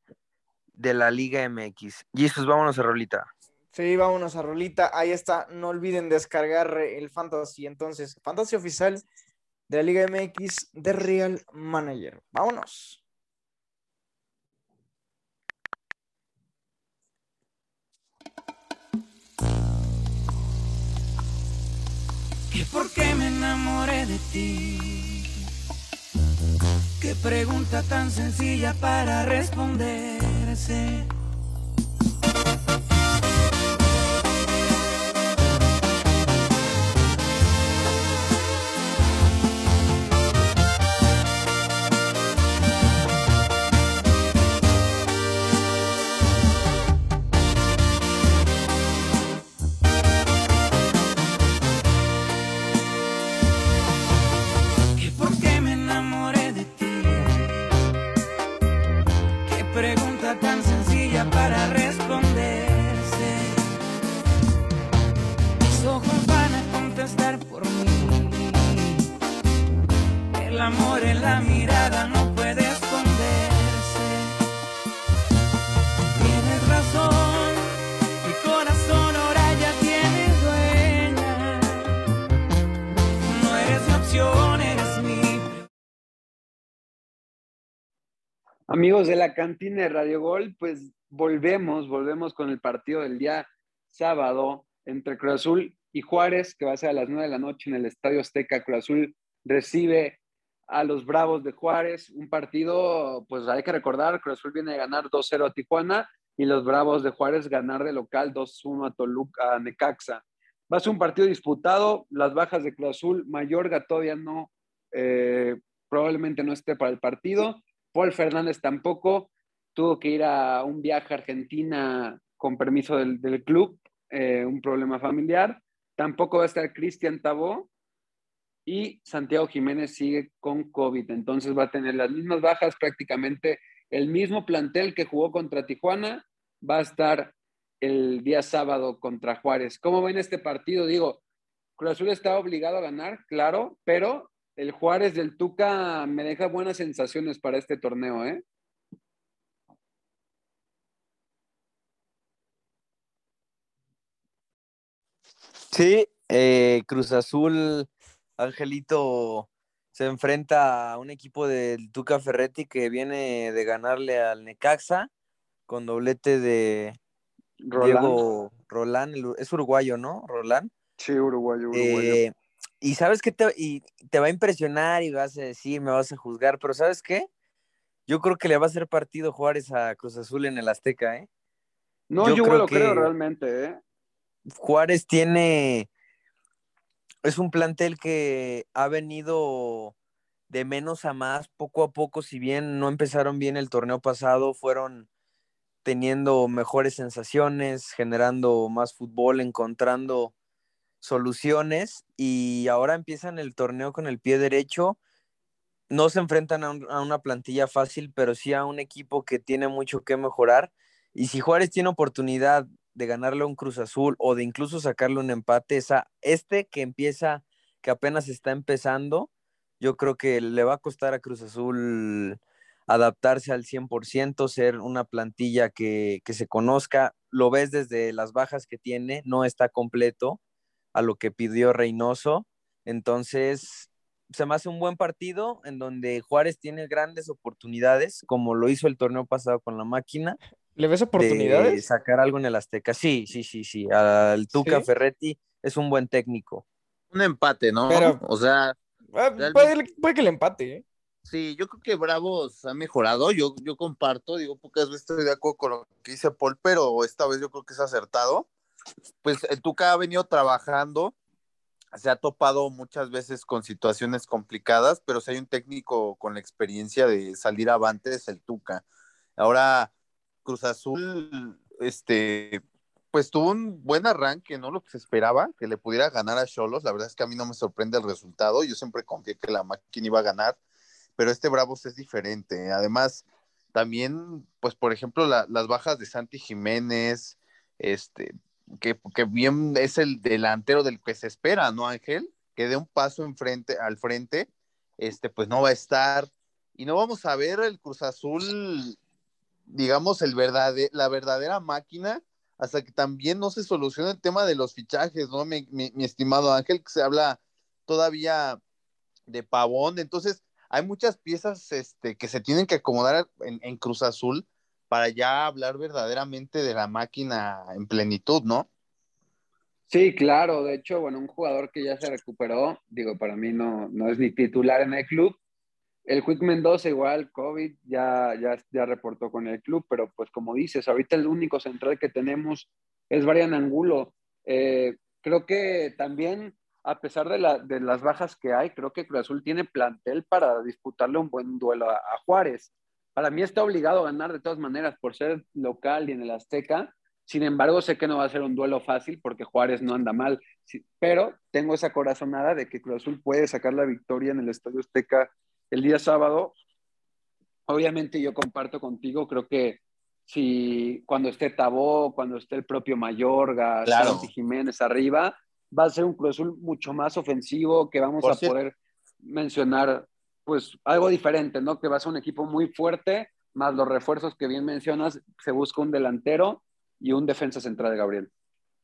de la Liga MX. Jesus, vámonos a Rolita. Sí, vámonos a Rolita. Ahí está. No olviden descargar el Fantasy. Entonces, Fantasy oficial de la Liga MX de Real Manager. Vámonos. ¿Y por qué me enamoré de ti? Qué pregunta tan sencilla para responderse. Amigos de la cantina de Radio Gol, pues volvemos, volvemos con el partido del día sábado entre Cruz Azul y Juárez, que va a ser a las 9 de la noche en el Estadio Azteca. Cruz Azul recibe a los Bravos de Juárez, un partido, pues hay que recordar, Cruz Azul viene a ganar 2-0 a Tijuana y los Bravos de Juárez ganar de local 2-1 a Toluca, a Necaxa. Va a ser un partido disputado, las bajas de Cruz Azul, Mayorga todavía no, eh, probablemente no esté para el partido, Paul Fernández tampoco, tuvo que ir a un viaje a Argentina con permiso del, del club, eh, un problema familiar, tampoco va a estar Cristian Tabó, y Santiago Jiménez sigue con COVID. Entonces va a tener las mismas bajas, prácticamente el mismo plantel que jugó contra Tijuana, va a estar el día sábado contra Juárez. ¿Cómo ven este partido? Digo, Cruz Azul está obligado a ganar, claro, pero el Juárez del Tuca me deja buenas sensaciones para este torneo, ¿eh? Sí, eh, Cruz Azul, Angelito se enfrenta a un equipo del Tuca Ferretti que viene de ganarle al Necaxa con doblete de Roland. Diego Rolán, el- es uruguayo, ¿no? Rolán. Sí, uruguayo, uruguayo. Eh, y sabes que te, y te va a impresionar y vas a decir, me vas a juzgar, pero ¿sabes qué? Yo creo que le va a hacer partido Juárez a Cruz Azul en el Azteca, ¿eh? no, yo yo, creo lo creo realmente, ¿eh? Juárez tiene, es un plantel que ha venido de menos a más poco a poco, si bien no empezaron bien el torneo pasado, fueron teniendo mejores sensaciones, generando más fútbol, encontrando soluciones y ahora empiezan el torneo con el pie derecho. No se enfrentan a, un- a una plantilla fácil, pero sí a un equipo que tiene mucho que mejorar. Y si Juárez tiene oportunidad de ganarle un Cruz Azul o de incluso sacarle un empate, esa, este que empieza, que apenas está empezando, yo creo que le va a costar a Cruz Azul adaptarse al 100%, ser una plantilla que, que se conozca. Lo ves desde las bajas que tiene, no está completo a lo que pidió Reynoso. Entonces, se me hace un buen partido en donde Juárez tiene grandes oportunidades, como lo hizo el torneo pasado con la máquina, ¿Le ves de oportunidades? sacar algo en el Azteca. Sí, sí, sí, sí. Al Tuca ¿Sí? Ferretti es un buen técnico. Un empate, ¿no? Pero- O sea, realmente- puede, puede que le empate, ¿eh? sí, yo creo que Bravos ha mejorado. Yo, yo comparto, digo, pocas veces estoy de acuerdo con lo que dice Paul, pero esta vez yo creo que es acertado. Pues el Tuca ha venido trabajando, se ha topado muchas veces con situaciones complicadas, pero si hay un técnico con la experiencia de salir avante es el Tuca. Ahora, Cruz Azul, este, pues tuvo un buen arranque, ¿no? Lo que se esperaba, que le pudiera ganar a Cholos. La verdad es que a mí no me sorprende el resultado. Yo siempre confié que la máquina iba a ganar, pero este Bravos es diferente. Además, también, pues, por ejemplo, la- las bajas de Santi Jiménez, este, que, que bien es el delantero del que se espera, ¿no, Ángel? Que dé un paso enfrente, al frente, este, pues no va a estar. Y no vamos a ver el Cruz Azul, digamos, el verdade- la verdadera máquina, hasta que también no se solucione el tema de los fichajes, ¿no? Mi, mi- estimado Ángel, que se habla todavía de Pavón. Entonces, hay muchas piezas este, que se tienen que acomodar en Cruz Azul para ya hablar verdaderamente de la máquina en plenitud, ¿no? Sí, claro. De hecho, bueno, un jugador que ya se recuperó, digo, para mí no, no es ni titular en el club. El Quick Mendoza, igual, COVID, ya, ya, ya reportó con el club, pero pues como dices, ahorita el único central que tenemos es Varian Angulo. Eh, creo que también, a pesar de, la, de las bajas que hay, creo que Cruz Azul tiene plantel para disputarle un buen duelo a Juárez. Para mí está obligado a ganar de todas maneras por ser local y en el Azteca. Sin embargo, sé que no va a ser un duelo fácil porque Juárez no anda mal. Sí, pero tengo esa corazonada de que Cruz Azul puede sacar la victoria en el Estadio Azteca el día sábado obviamente yo comparto contigo, creo que si cuando esté Tabó, cuando esté el propio Mayorga, Claro. Santi Jiménez arriba, va a ser un Cruz Azul mucho más ofensivo, que vamos Por a cierto. poder mencionar, pues algo diferente, ¿no? Que va a un equipo muy fuerte, más los refuerzos que bien mencionas, se busca un delantero y un defensa central Gabriel.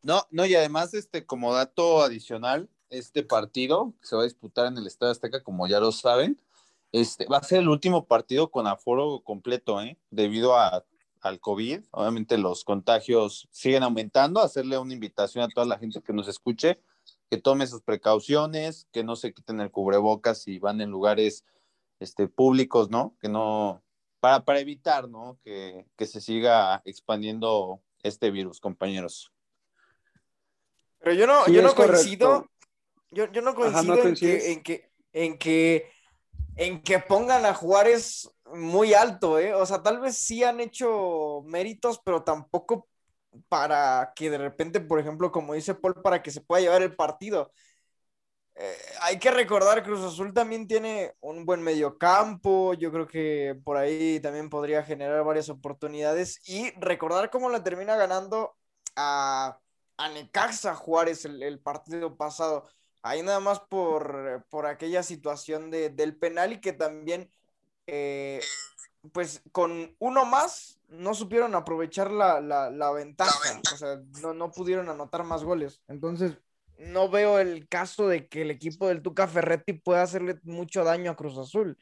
No, no, y además, este, como dato adicional, este partido que se va a disputar en el Estadio Azteca, como ya lo saben, este, va a ser el último partido con aforo completo, ¿eh? Debido a, al COVID. Obviamente los contagios siguen aumentando. Hacerle una invitación a toda la gente que nos escuche, que tome sus precauciones, que no se quiten el cubrebocas si van en lugares este, públicos, ¿no? Que no, para, para evitar, ¿no? Que, que se siga expandiendo este virus, compañeros. Pero yo no, Sí, yo no coincido. Yo, yo no Ajá, coincido ¿no en, que, en, que, en, que, en que pongan a Juárez muy alto, ¿eh? O sea, tal vez sí han hecho méritos, pero tampoco para que de repente, por ejemplo, como dice Paul, para que se pueda llevar el partido. Eh, hay que recordar, Cruz Azul también tiene un buen mediocampo, yo creo que por ahí también podría generar varias oportunidades y recordar cómo le termina ganando a, a Necaxa Juárez el, el partido pasado, ahí nada más por, por aquella situación de, del penal y que también, eh, pues con uno más, no supieron aprovechar la, la, la ventaja, o sea, no, no pudieron anotar más goles, entonces no veo el caso de que el equipo del Tuca Ferretti pueda hacerle mucho daño a Cruz Azul.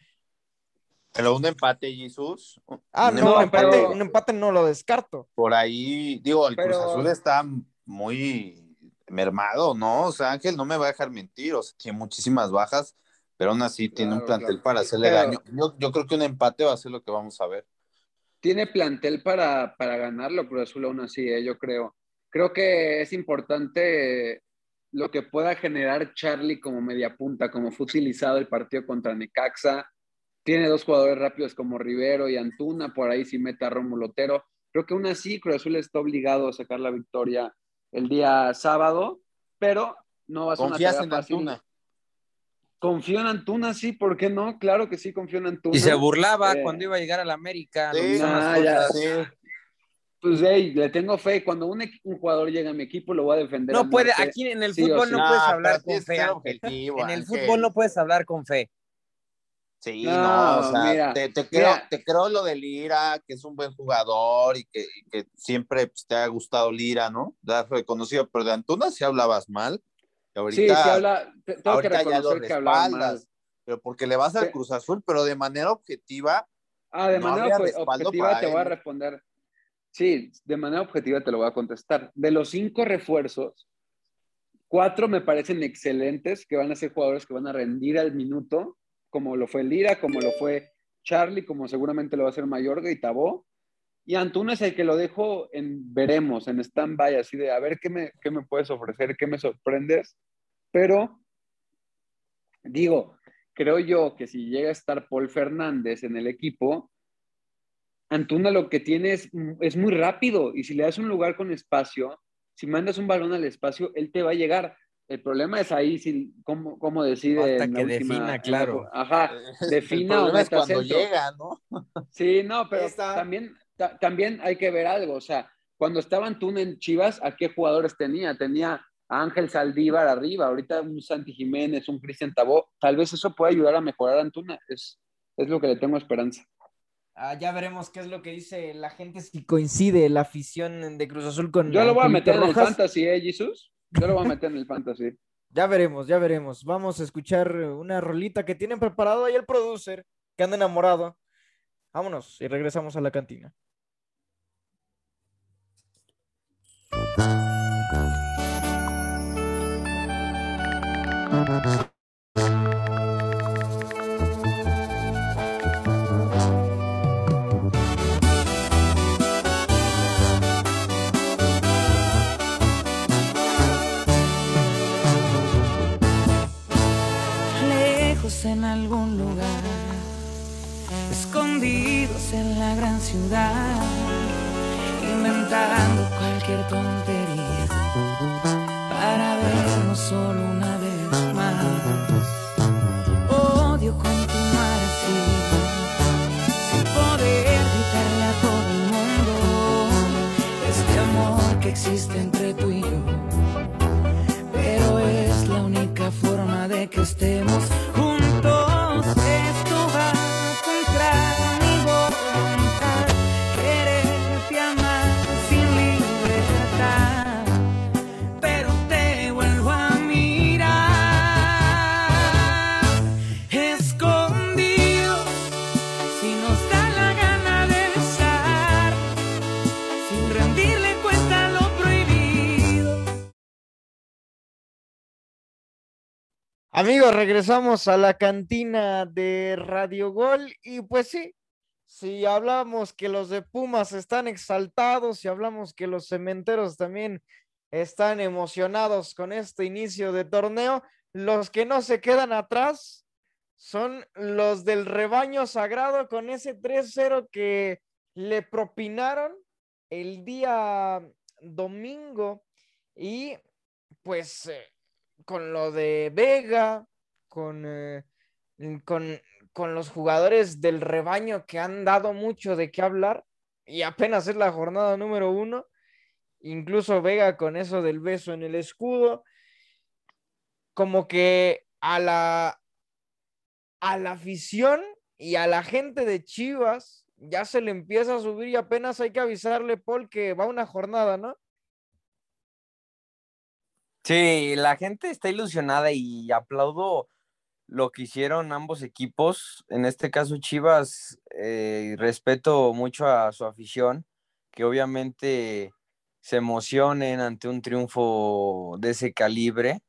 Pero un empate, Jesús. Ah, un no, empate empate, pero- un empate no lo descarto. por ahí, digo, el Cruz Azul está muy mermado, ¿no? O sea, Ángel no me va a dejar mentir, o sea, tiene muchísimas bajas, pero aún así tiene un plantel claro. para hacerle Pero- daño. Yo, yo creo que un empate va a ser lo que vamos a ver. Tiene plantel para, para ganarlo Cruz Azul aún así, ¿eh? yo creo. Creo que es importante lo que pueda generar Charlie como media punta, como fue utilizado el partido contra Necaxa. Tiene dos jugadores rápidos como Rivero y Antuna, por ahí si mete a Rómulo Otero. Creo que aún así Cruz Azul está obligado a sacar la victoria el día sábado, pero no va a ser una ¿Confías tarea en fácil. Antuna? Confío en Antuna, sí, ¿por qué no? Claro que sí, confío en Antuna. Y se burlaba Eh, cuando iba a llegar a la América. lo Sí, nah, ya sé. Pues, hey, le tengo fe. Cuando un, un jugador llega a mi equipo, lo voy a defender. a No puede, aquí en el sí fútbol sí. no puedes hablar con fe. ser Ángel. objetivo, En el Ángel. fútbol no puedes hablar con fe. Sí, No, no, o sea, mira, te, te creo, mira. te creo lo de Lira, que es un buen jugador y que, y que siempre pues, te ha gustado Lira, ¿no? Te has reconocido, pero de Antuna sí hablabas mal. Ahorita, Sí, sí habla. te- Tengo que ahorita lo reconocer que respaldas, pero porque le vas al Cruz Azul, pero de manera objetiva, Ah, de No manera objetiva te voy a responder. Sí, de manera objetiva te lo voy a contestar. De los cinco refuerzos, cuatro me parecen excelentes, que van a ser jugadores que van a rendir al minuto, como lo fue Lira, como lo fue Charlie, como seguramente lo va a hacer Mayorga y Tabó. Y Antuna es el que lo dejo en veremos, en stand-by, así de a ver qué me, qué me puedes ofrecer, qué me sorprendes. Pero, digo, creo yo que si llega a estar Paul Fernández en el equipo, Antuna lo que tiene es, es muy rápido y si le das un lugar con espacio, si mandas un balón al espacio, él te va a llegar. El problema es ahí si, cómo, cómo decide. En la que última- defina, en la- claro. ajá, <laughs> el defina o problema es meta cuando centro. llega, ¿no? Sí, no, pero también, ta- también hay que ver algo. O sea, cuando estaba Antuna en Chivas, ¿a qué jugadores tenía? Tenía a Ángel Saldívar arriba, ahorita un Santi Jiménez, un Cristian Tabó. Tal vez eso pueda ayudar a mejorar a Antuna. Es, es lo que le tengo esperanza. Ah, ya veremos qué es lo que dice la gente, si coincide la afición de Cruz Azul con Yo lo voy a meter en el fantasy, ¿eh, Jesús? Yo lo voy a meter en el fantasy. <laughs> Ya veremos, ya veremos. Vamos a escuchar una rolita que tienen preparado ahí el producer, que anda enamorado. Vámonos y regresamos a la cantina. En algún lugar, escondidos en la gran ciudad, inventando cualquier tontería para vernos solo una existe entre tú y yo. Pero es la única forma de que estemos Amigos, regresamos a la cantina de Radio Gol y pues sí, si hablamos que los de Pumas están exaltados, si hablamos que los cementeros también están emocionados con este inicio de torneo, los que no se quedan atrás son los del rebaño sagrado con ese 3-0 que le propinaron el día domingo y pues eh, con lo de Vega, con, eh, con, con los jugadores del rebaño que han dado mucho de qué hablar y apenas es la jornada número uno, incluso Vega con eso del beso en el escudo, como que a la, a la afición y a la gente de Chivas ya se le empieza a subir y apenas hay que avisarle, Paul, que va una jornada, ¿no? Sí, la gente está ilusionada y aplaudo lo que hicieron ambos equipos. En este caso, Chivas, eh, respeto mucho a su afición, que obviamente se emocionen ante un triunfo de ese calibre.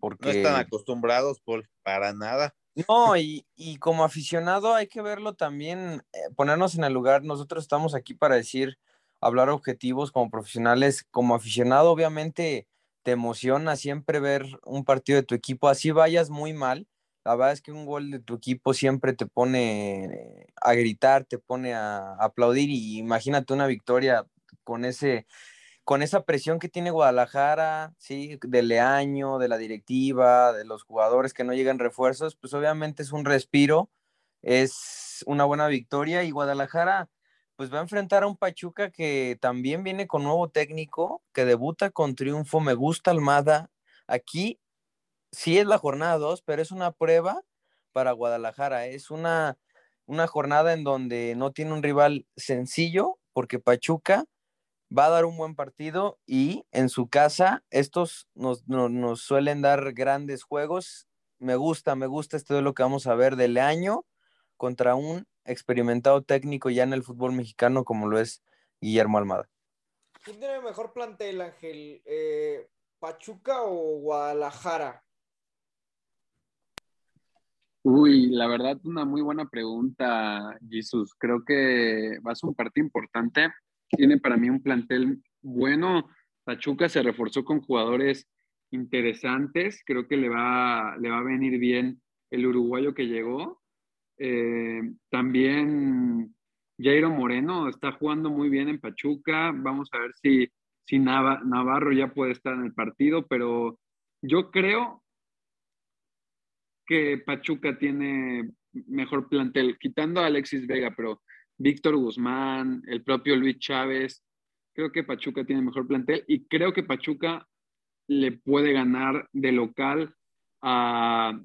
Porque... No están acostumbrados, Paul, para nada. No, y, y como aficionado hay que verlo también, eh, ponernos en el lugar. Nosotros estamos aquí para decir, hablar objetivos como profesionales. Como aficionado, obviamente te emociona siempre ver un partido de tu equipo, así vayas muy mal. La verdad es que un gol de tu equipo siempre te pone a gritar, te pone a aplaudir y imagínate una victoria con ese con esa presión que tiene Guadalajara, sí, del Leaño, de la directiva, de los jugadores que no llegan refuerzos, pues obviamente es un respiro, es una buena victoria y Guadalajara pues va a enfrentar a un Pachuca que también viene con nuevo técnico, que debuta con triunfo, me gusta Almada. Aquí sí es la jornada 2, pero es una prueba para Guadalajara, es una, una jornada en donde no tiene un rival sencillo, porque Pachuca va a dar un buen partido y en su casa estos nos, nos, nos suelen dar grandes juegos. Me gusta, me gusta este lo que vamos a ver del año contra un experimentado técnico ya en el fútbol mexicano como lo es Guillermo Almada. ¿Quién tiene mejor plantel, Ángel? Eh, ¿Pachuca o Guadalajara? Uy, la verdad, una muy buena pregunta, Jesús. Creo que va a ser un partido importante. Tiene para mí un plantel bueno. Pachuca se reforzó con jugadores interesantes. Creo que le va, le va a venir bien el uruguayo que llegó. Eh, también Jairo Moreno está jugando muy bien en Pachuca. Vamos a ver si, si Nava- Navarro ya puede estar en el partido, pero yo creo que Pachuca tiene mejor plantel, quitando a Alexis Vega, pero Víctor Guzmán, el propio Luis Chávez, creo que Pachuca tiene mejor plantel y creo que Pachuca le puede ganar de local a,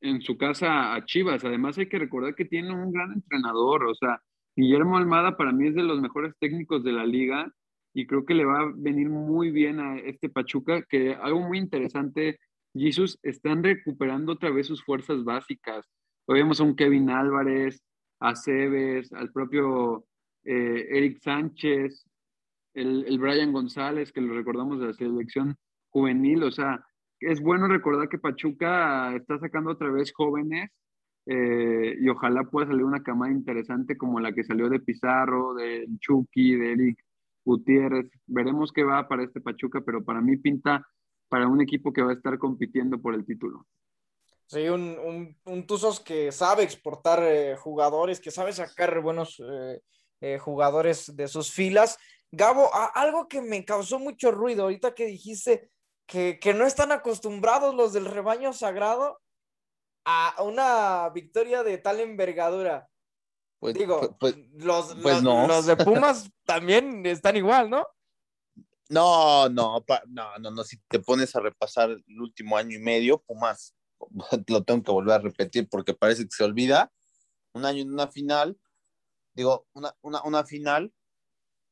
en su casa a Chivas. Además hay que recordar que tiene un gran entrenador, o sea, Guillermo Almada para mí es de los mejores técnicos de la liga y creo que le va a venir muy bien a este Pachuca, que algo muy interesante, Jesus, están recuperando otra vez sus fuerzas básicas. Hoy vemos a un Kevin Álvarez, a Cebes, al propio eh, Eric Sánchez, el, el Brian González, que lo recordamos de la selección juvenil, o sea, es bueno recordar que Pachuca está sacando otra vez jóvenes eh, y ojalá pueda salir una camada interesante como la que salió de Pizarro, de Chucky, de Eric Gutiérrez. Veremos qué va para este Pachuca, pero para mí pinta para un equipo que va a estar compitiendo por el título. Sí, un, un, un Tuzos que sabe exportar eh, jugadores, que sabe sacar buenos eh, eh, jugadores de sus filas. Gabo, algo que me causó mucho ruido ahorita que dijiste que, que no están acostumbrados los del rebaño sagrado a una victoria de tal envergadura. Pues, Digo, pues, pues, los, pues los- no. los de Pumas <laughs> también están igual, ¿no? No, no, no, no, no. Si te pones a repasar el último año y medio, Pumas, <laughs> lo tengo que volver a repetir porque parece que se olvida. Un año en una final, digo, una, una, una final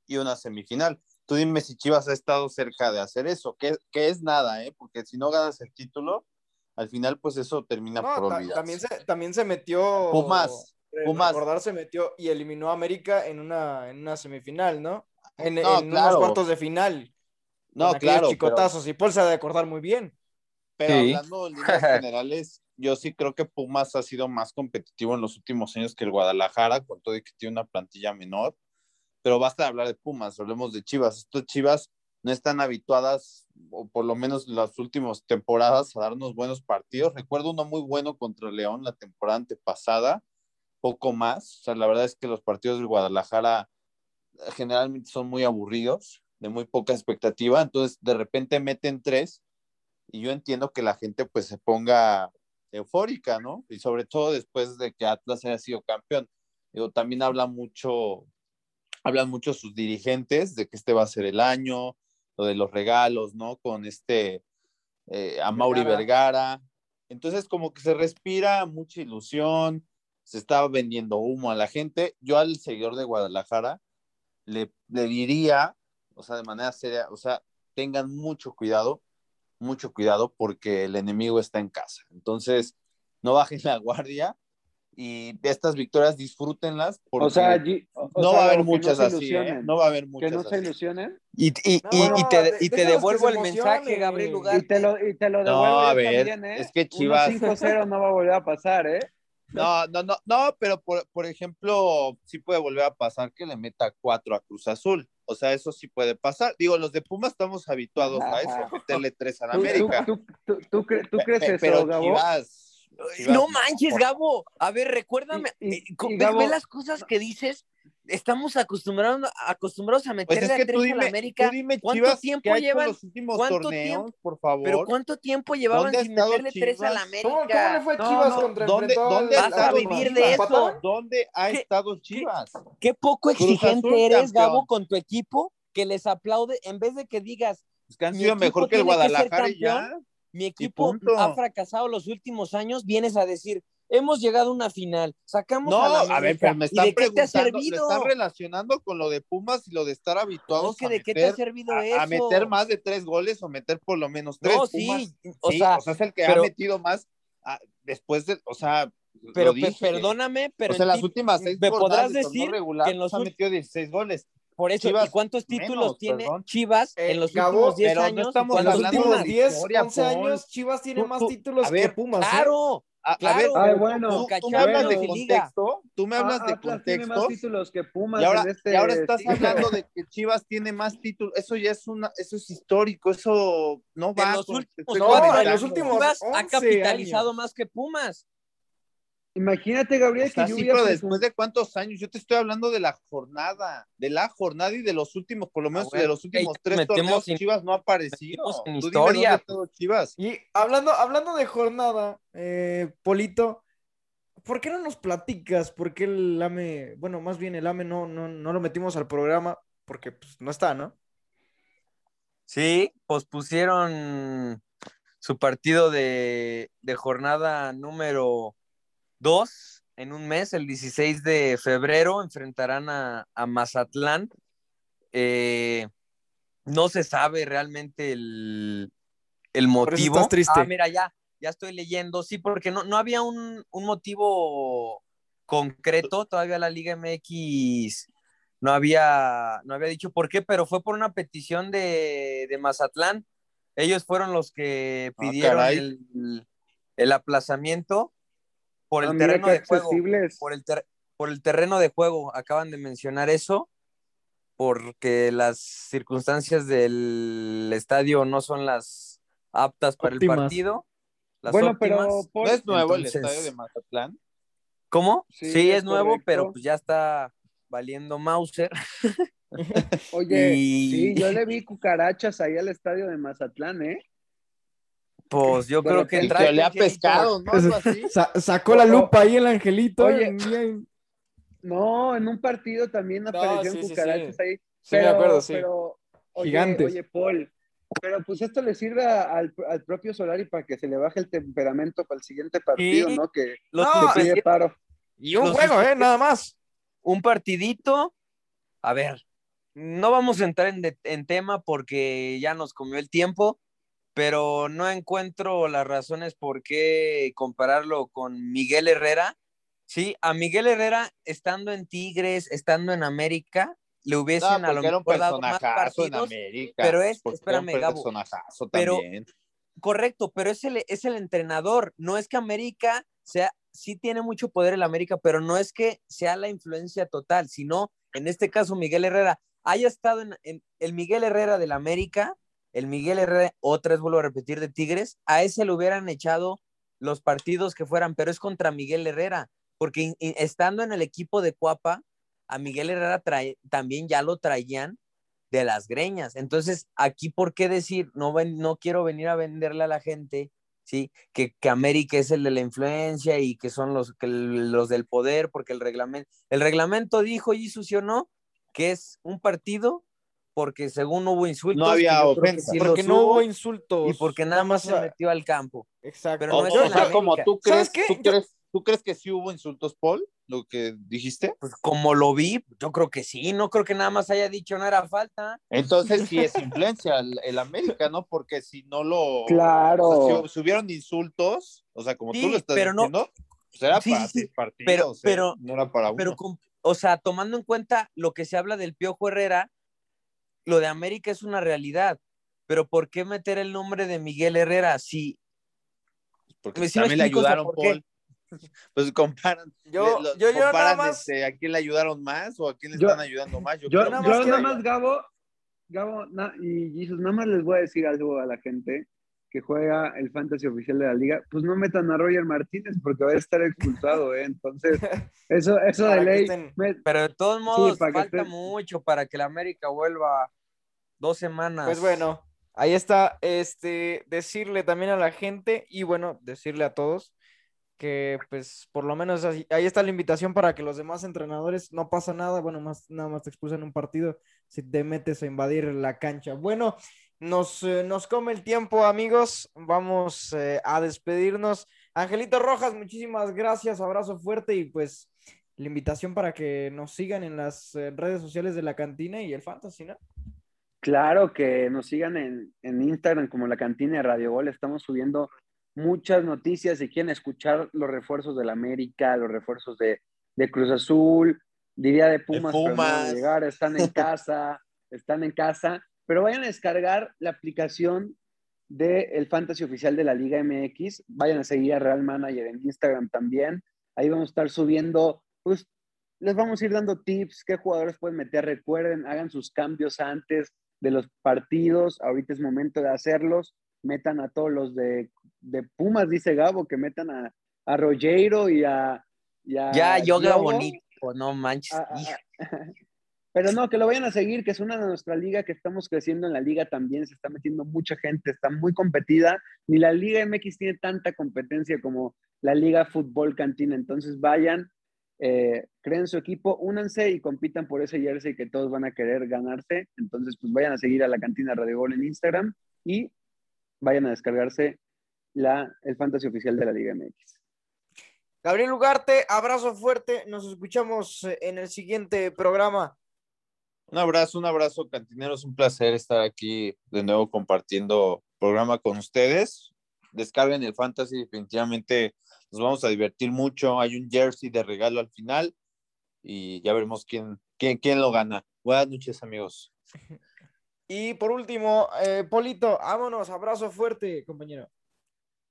y una semifinal. Tú dime si Chivas ha estado cerca de hacer eso, que, que es nada, ¿eh? Porque si no ganas el título, al final, pues eso termina No, por olvidarse. también, se, también se metió. Pumas, Pumas. Recordar se metió y eliminó a América en una, en una semifinal, ¿no? En, No, en unos cuartos de final. No, claro, pero- chicotazos. Y Paul se ha de acordar muy bien. Pero Sí. hablando en líneas <laughs> generales, yo sí creo que Pumas ha sido más competitivo en los últimos años que el Guadalajara, con todo y que tiene una plantilla menor. Pero basta de hablar de Pumas, hablemos de Chivas. Estas Chivas no están habituadas, o por lo menos las últimas temporadas, a darnos buenos partidos. Recuerdo uno muy bueno contra León la temporada antepasada, poco más. O sea, la verdad es que los partidos del Guadalajara generalmente son muy aburridos, de muy poca expectativa. Entonces, de repente meten tres y yo entiendo que la gente pues se ponga eufórica, ¿no? Y sobre todo después de que Atlas haya sido campeón. Digo, también habla mucho, hablan mucho sus dirigentes de que este va a ser el año, lo de los regalos, ¿no? Con este, eh, a Mauri Vergara. Entonces como que se respira mucha ilusión, se está vendiendo humo a la gente. Yo al seguidor de Guadalajara le, le diría, o sea, de manera seria, o sea, tengan mucho cuidado, mucho cuidado porque el enemigo está en casa. Entonces, no bajen la guardia y de estas victorias disfrútenlas porque O sea, Gi- o- o no sea, va a haber Gabo, que muchas no se así, ¿eh? No va a haber Que muchas no se así. ilusionen. Y, y, No, y- y no, te, de- y te que devuelvo se el mensaje. Gabriel Y Ugarte. te lo, y te lo No, devuelvo a yo ver, también, ¿eh? es que Chivas- 5-0 no va a volver a pasar, ¿eh? No, no, no, no, pero por, por ejemplo, sí puede volver a pasar que le meta cuatro a Cruz Azul. O sea, eso sí puede pasar. Digo, los de Pumas estamos habituados a eso, a meterle tres a la ¿Tú, América. tú, tú, tú, tú cre- tú crees pe- eso, pero Gabo? Chivas, Chivas, No manches, Gabo. A ver, recuérdame. Y- y- eh, y ve, Gabo- ve las cosas que dices. Estamos acostumbrados, acostumbrados a Pues meterle es a que tres tú a dime, la América. tú dime ¿Cuánto Chivas, tiempo ¿qué llevan? los últimos ¿Cuánto torneos, tiempo? por favor? Pero ¿cuánto tiempo llevaban ¿Dónde ha sin estado meterle tres a la Chivas? ¿Cómo, América? cómo le fue a Chivas no, contra ¿dónde- dónde ¿Vas a vivir de eso? ¿Dónde ha ¿Qué- estado Chivas? Qué poco Cruz exigente Azul, eres, campeón. Gabo, con tu equipo, que les aplaude en vez de que digas, Es que han sido mejor que el Guadalajara y ya. Mi equipo ha fracasado los últimos años, vienes a decir, hemos llegado a una final, sacamos No, a la a ver, pero me ¿y están de qué te ha preguntando, lo servido? están relacionando con lo de Pumas y lo de estar habituados Es que a, de qué te ha meter, servido a, eso. a meter más de tres goles o meter por lo menos tres. No, Pumas, sí, o sí, sea, es el que pero- ha metido más ah, después de, o sea, pero dije. perdóname, pero o sea, en las ti- últimas seis me podrás decir regular, que en los ha metido 16 goles. Por eso, Chivas ¿y cuántos títulos menos, tiene perdón. Chivas Eh, en los Gabo, últimos 10 pero no años? estamos En los ¿Cuántos hablando últimos de títulos? 10, historia, 11 Paul. años, Chivas tiene Tú- más títulos a ver, que Pumas. ¿eh? Claro, A, a Claro. ver, Ay, pero bueno, tú, tú me hablas de contexto, tú me hablas Ah, de tiene más títulos que Pumas y ahora, este y ahora estás hablando de que Chivas tiene más títulos. Eso ya es una, eso es histórico, eso no va. en los con- últimos, No, en los últimos Chivas ha 11 capitalizado años. más que Pumas. Imagínate, Gabriel, O sea, que yo sí, hubiera pero después de cuántos años, yo te estoy hablando de la jornada, de la jornada y de los últimos, por lo menos bueno, de los últimos tres torneos, en- Chivas no ha aparecido. en historia. Chivas. Y hablando, hablando de jornada, eh, Polito, ¿por qué no nos platicas? ¿Por qué el AME, bueno, más bien el AME no, no, no lo metimos al programa? Porque pues, no está, ¿no? Sí, pospusieron su partido de, de jornada número 2 en un mes, el 16 de febrero, enfrentarán a, a Mazatlán. Eh, no se sabe realmente el, el motivo. estás triste. Ah, mira, ya, ya estoy leyendo, sí, porque no, no había un, un motivo concreto, todavía la Liga MX no había, no había dicho por qué, pero fue por una petición de, de Mazatlán. Ellos fueron los que Ah, pidieron el, el aplazamiento por el Ah, terreno de juego. Por el, ter- por el terreno de juego, acaban de mencionar eso, porque las circunstancias del estadio no son las aptas para Óptimas. el partido. Las Bueno, óptimas. pero Paul, ¿No es nuevo Entonces- el estadio de Mazatlán? ¿Cómo? Sí, Sí, es es nuevo, pero pues ya está valiendo Mauser. <laughs> oye, <laughs> y- sí, yo le vi cucarachas ahí al estadio de Mazatlán, ¿eh? Pues yo creo que entra. Que olía a pescado, ¿no? Así. Sacó la lupa ahí el angelito. Oye. en- en- No, en un partido también No, aparecieron sí, sí, cucarachas sí. ahí. Sí, me pero, acuerdo, sí. Pero, Oye, Gigantes. Oye, Paul, pero pues esto le sirve al, al propio Solari para que se le baje el temperamento para el siguiente partido. ¿no? Que Los No, le pide paro. Y un Los juego, ¿eh? Nada más. un partidito. A ver, no vamos a entrar en, de- en tema porque ya nos comió el tiempo, pero no encuentro las razones por qué compararlo con Miguel Herrera. Sí, a Miguel Herrera, estando en Tigres, estando en América, le No, hubiesen a lo mejor dado más en partidos. América. pero es- espérame, Gabo, pero-. Correcto, pero es el, es el entrenador. No es que América sea, sí tiene mucho poder el América, pero no es que sea la influencia total, sino en este caso Miguel Herrera haya estado en, en- el Miguel Herrera del América, el Miguel Herrera, otra vez vuelvo a repetir, de Tigres, a ese le hubieran echado los partidos que fueran, pero es contra Miguel Herrera, porque estando en el equipo de Cuapa, a Miguel Herrera también ya lo traían de las greñas. Entonces, aquí, ¿por qué decir, no, no quiero venir a venderle a la gente, ¿sí? Que, que América es el de la influencia y que son los, que los del poder, porque el reglamento, el reglamento dijo, y no, que es un partido porque según hubo insultos. No había ofensa. sí porque no hubo insultos. y porque nada más se a- metió al campo. Exacto. pero O, no es o sea, América. como tú ¿Sabes crees? ¿tú Yo- crees, ¿tú crees que sí hubo insultos, Paul? Lo que dijiste. Pues como lo vi, yo creo que sí, no creo que nada más haya dicho no era falta. Entonces sí es <laughs> influencia el, el América, ¿no? Porque si no lo... Claro. o sea, si, hubieran insultos, o sea, como tú lo estás pero no- diciendo, pues era Sí, para sí, partidos, Pero- pero- no era para uno. Pero, con- o sea, tomando en cuenta lo que se habla del Piojo Herrera, lo de América es una realidad. Pero ¿por qué meter el nombre de Miguel Herrera si Porque me también le ayudaron. Paul. <laughs> Pues comparan, Yo, le- lo- yo, yo nada comparan más. este, a quién le ayudaron más o a quién le Yo- están ayudando más. Yo, Yo, creo nada yo más nada quiero- más, Gabo, Gabo na- y Jesus, nada más les voy a decir algo a la gente que juega el fantasy oficial de la liga, pues no metan a Roger Martínez porque va a estar expulsado, ¿eh? Entonces, eso, eso de ley, estén- me- Pero de todos modos, falta mucho para que la América vuelva dos semanas. Pues bueno, ahí está, este, decirle también a la gente y bueno, decirle a todos que pues por lo menos así- ahí está la invitación para que los demás entrenadores no pasa nada, bueno, más nada más te expulsan un partido si te metes a invadir la cancha. Bueno, nos, eh, nos come el tiempo, amigos, vamos eh, a despedirnos. Angelito Rojas, muchísimas gracias, abrazo fuerte y pues la invitación para que nos sigan en las eh, redes sociales de la cantina y el fantasy, ¿no? Claro que nos sigan en, en Instagram como la cantina de Radio Gol. Estamos subiendo muchas noticias. Si quieren escuchar los refuerzos del América, los refuerzos de, de Cruz Azul, diría de Pumas, pero no a Pumas. llegar, están en <laughs> casa, están en casa. Pero vayan a descargar la aplicación del Fantasy Oficial de la Liga MX. Vayan a seguir a Real Manager en Instagram también. Ahí vamos a estar subiendo, pues les vamos a ir dando tips, qué jugadores pueden meter. Recuerden, hagan sus cambios antes de los partidos. Ahorita es momento de hacerlos. Metan a todos los de, de Pumas, dice Gabo, que metan a, a Rogero y a. y a ya yoga Diogo. bonito, no manches. Ah, ah, ah. <laughs> Pero no, que lo vayan a seguir, que es una de nuestra liga, que estamos creciendo en la liga también, se está metiendo mucha gente, está muy competida. Ni la Liga MX tiene tanta competencia como la Liga Fútbol Cantina. Entonces vayan, eh, creen su equipo, únanse y compitan por ese jersey que todos van a querer ganarse. Entonces, pues vayan a seguir a la cantina Radio Gol en Instagram y vayan a descargarse la, el fantasy oficial de la Liga MX. Gabriel Ugarte, abrazo fuerte. Nos escuchamos eh, en el siguiente programa. Un abrazo, un abrazo, cantineros. Un placer estar aquí de nuevo compartiendo programa con ustedes. Descarguen el Fantasy, definitivamente nos vamos a divertir mucho. Hay un jersey de regalo al final y ya veremos quién, quién, quién lo gana. Buenas noches, amigos. <laughs> Y por último, eh, Polito, vámonos. Abrazo fuerte, compañero.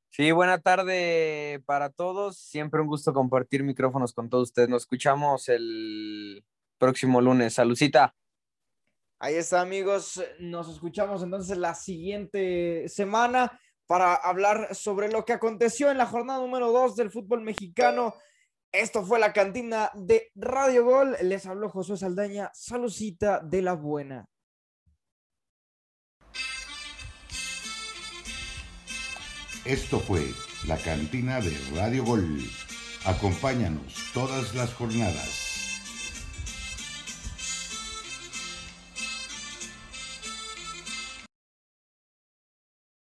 Sí, buena tarde para todos. Siempre un gusto compartir micrófonos con todos ustedes. Nos escuchamos el próximo lunes. Salucita. Ahí está, amigos. Nos escuchamos entonces la siguiente semana para hablar sobre lo que aconteció en la jornada número 2 del fútbol mexicano. Esto fue la cantina de Radio Gol. Les habló Josué Saldaña. Salucita de la buena. Esto fue la cantina de Radio Gol. Acompáñanos todas las jornadas.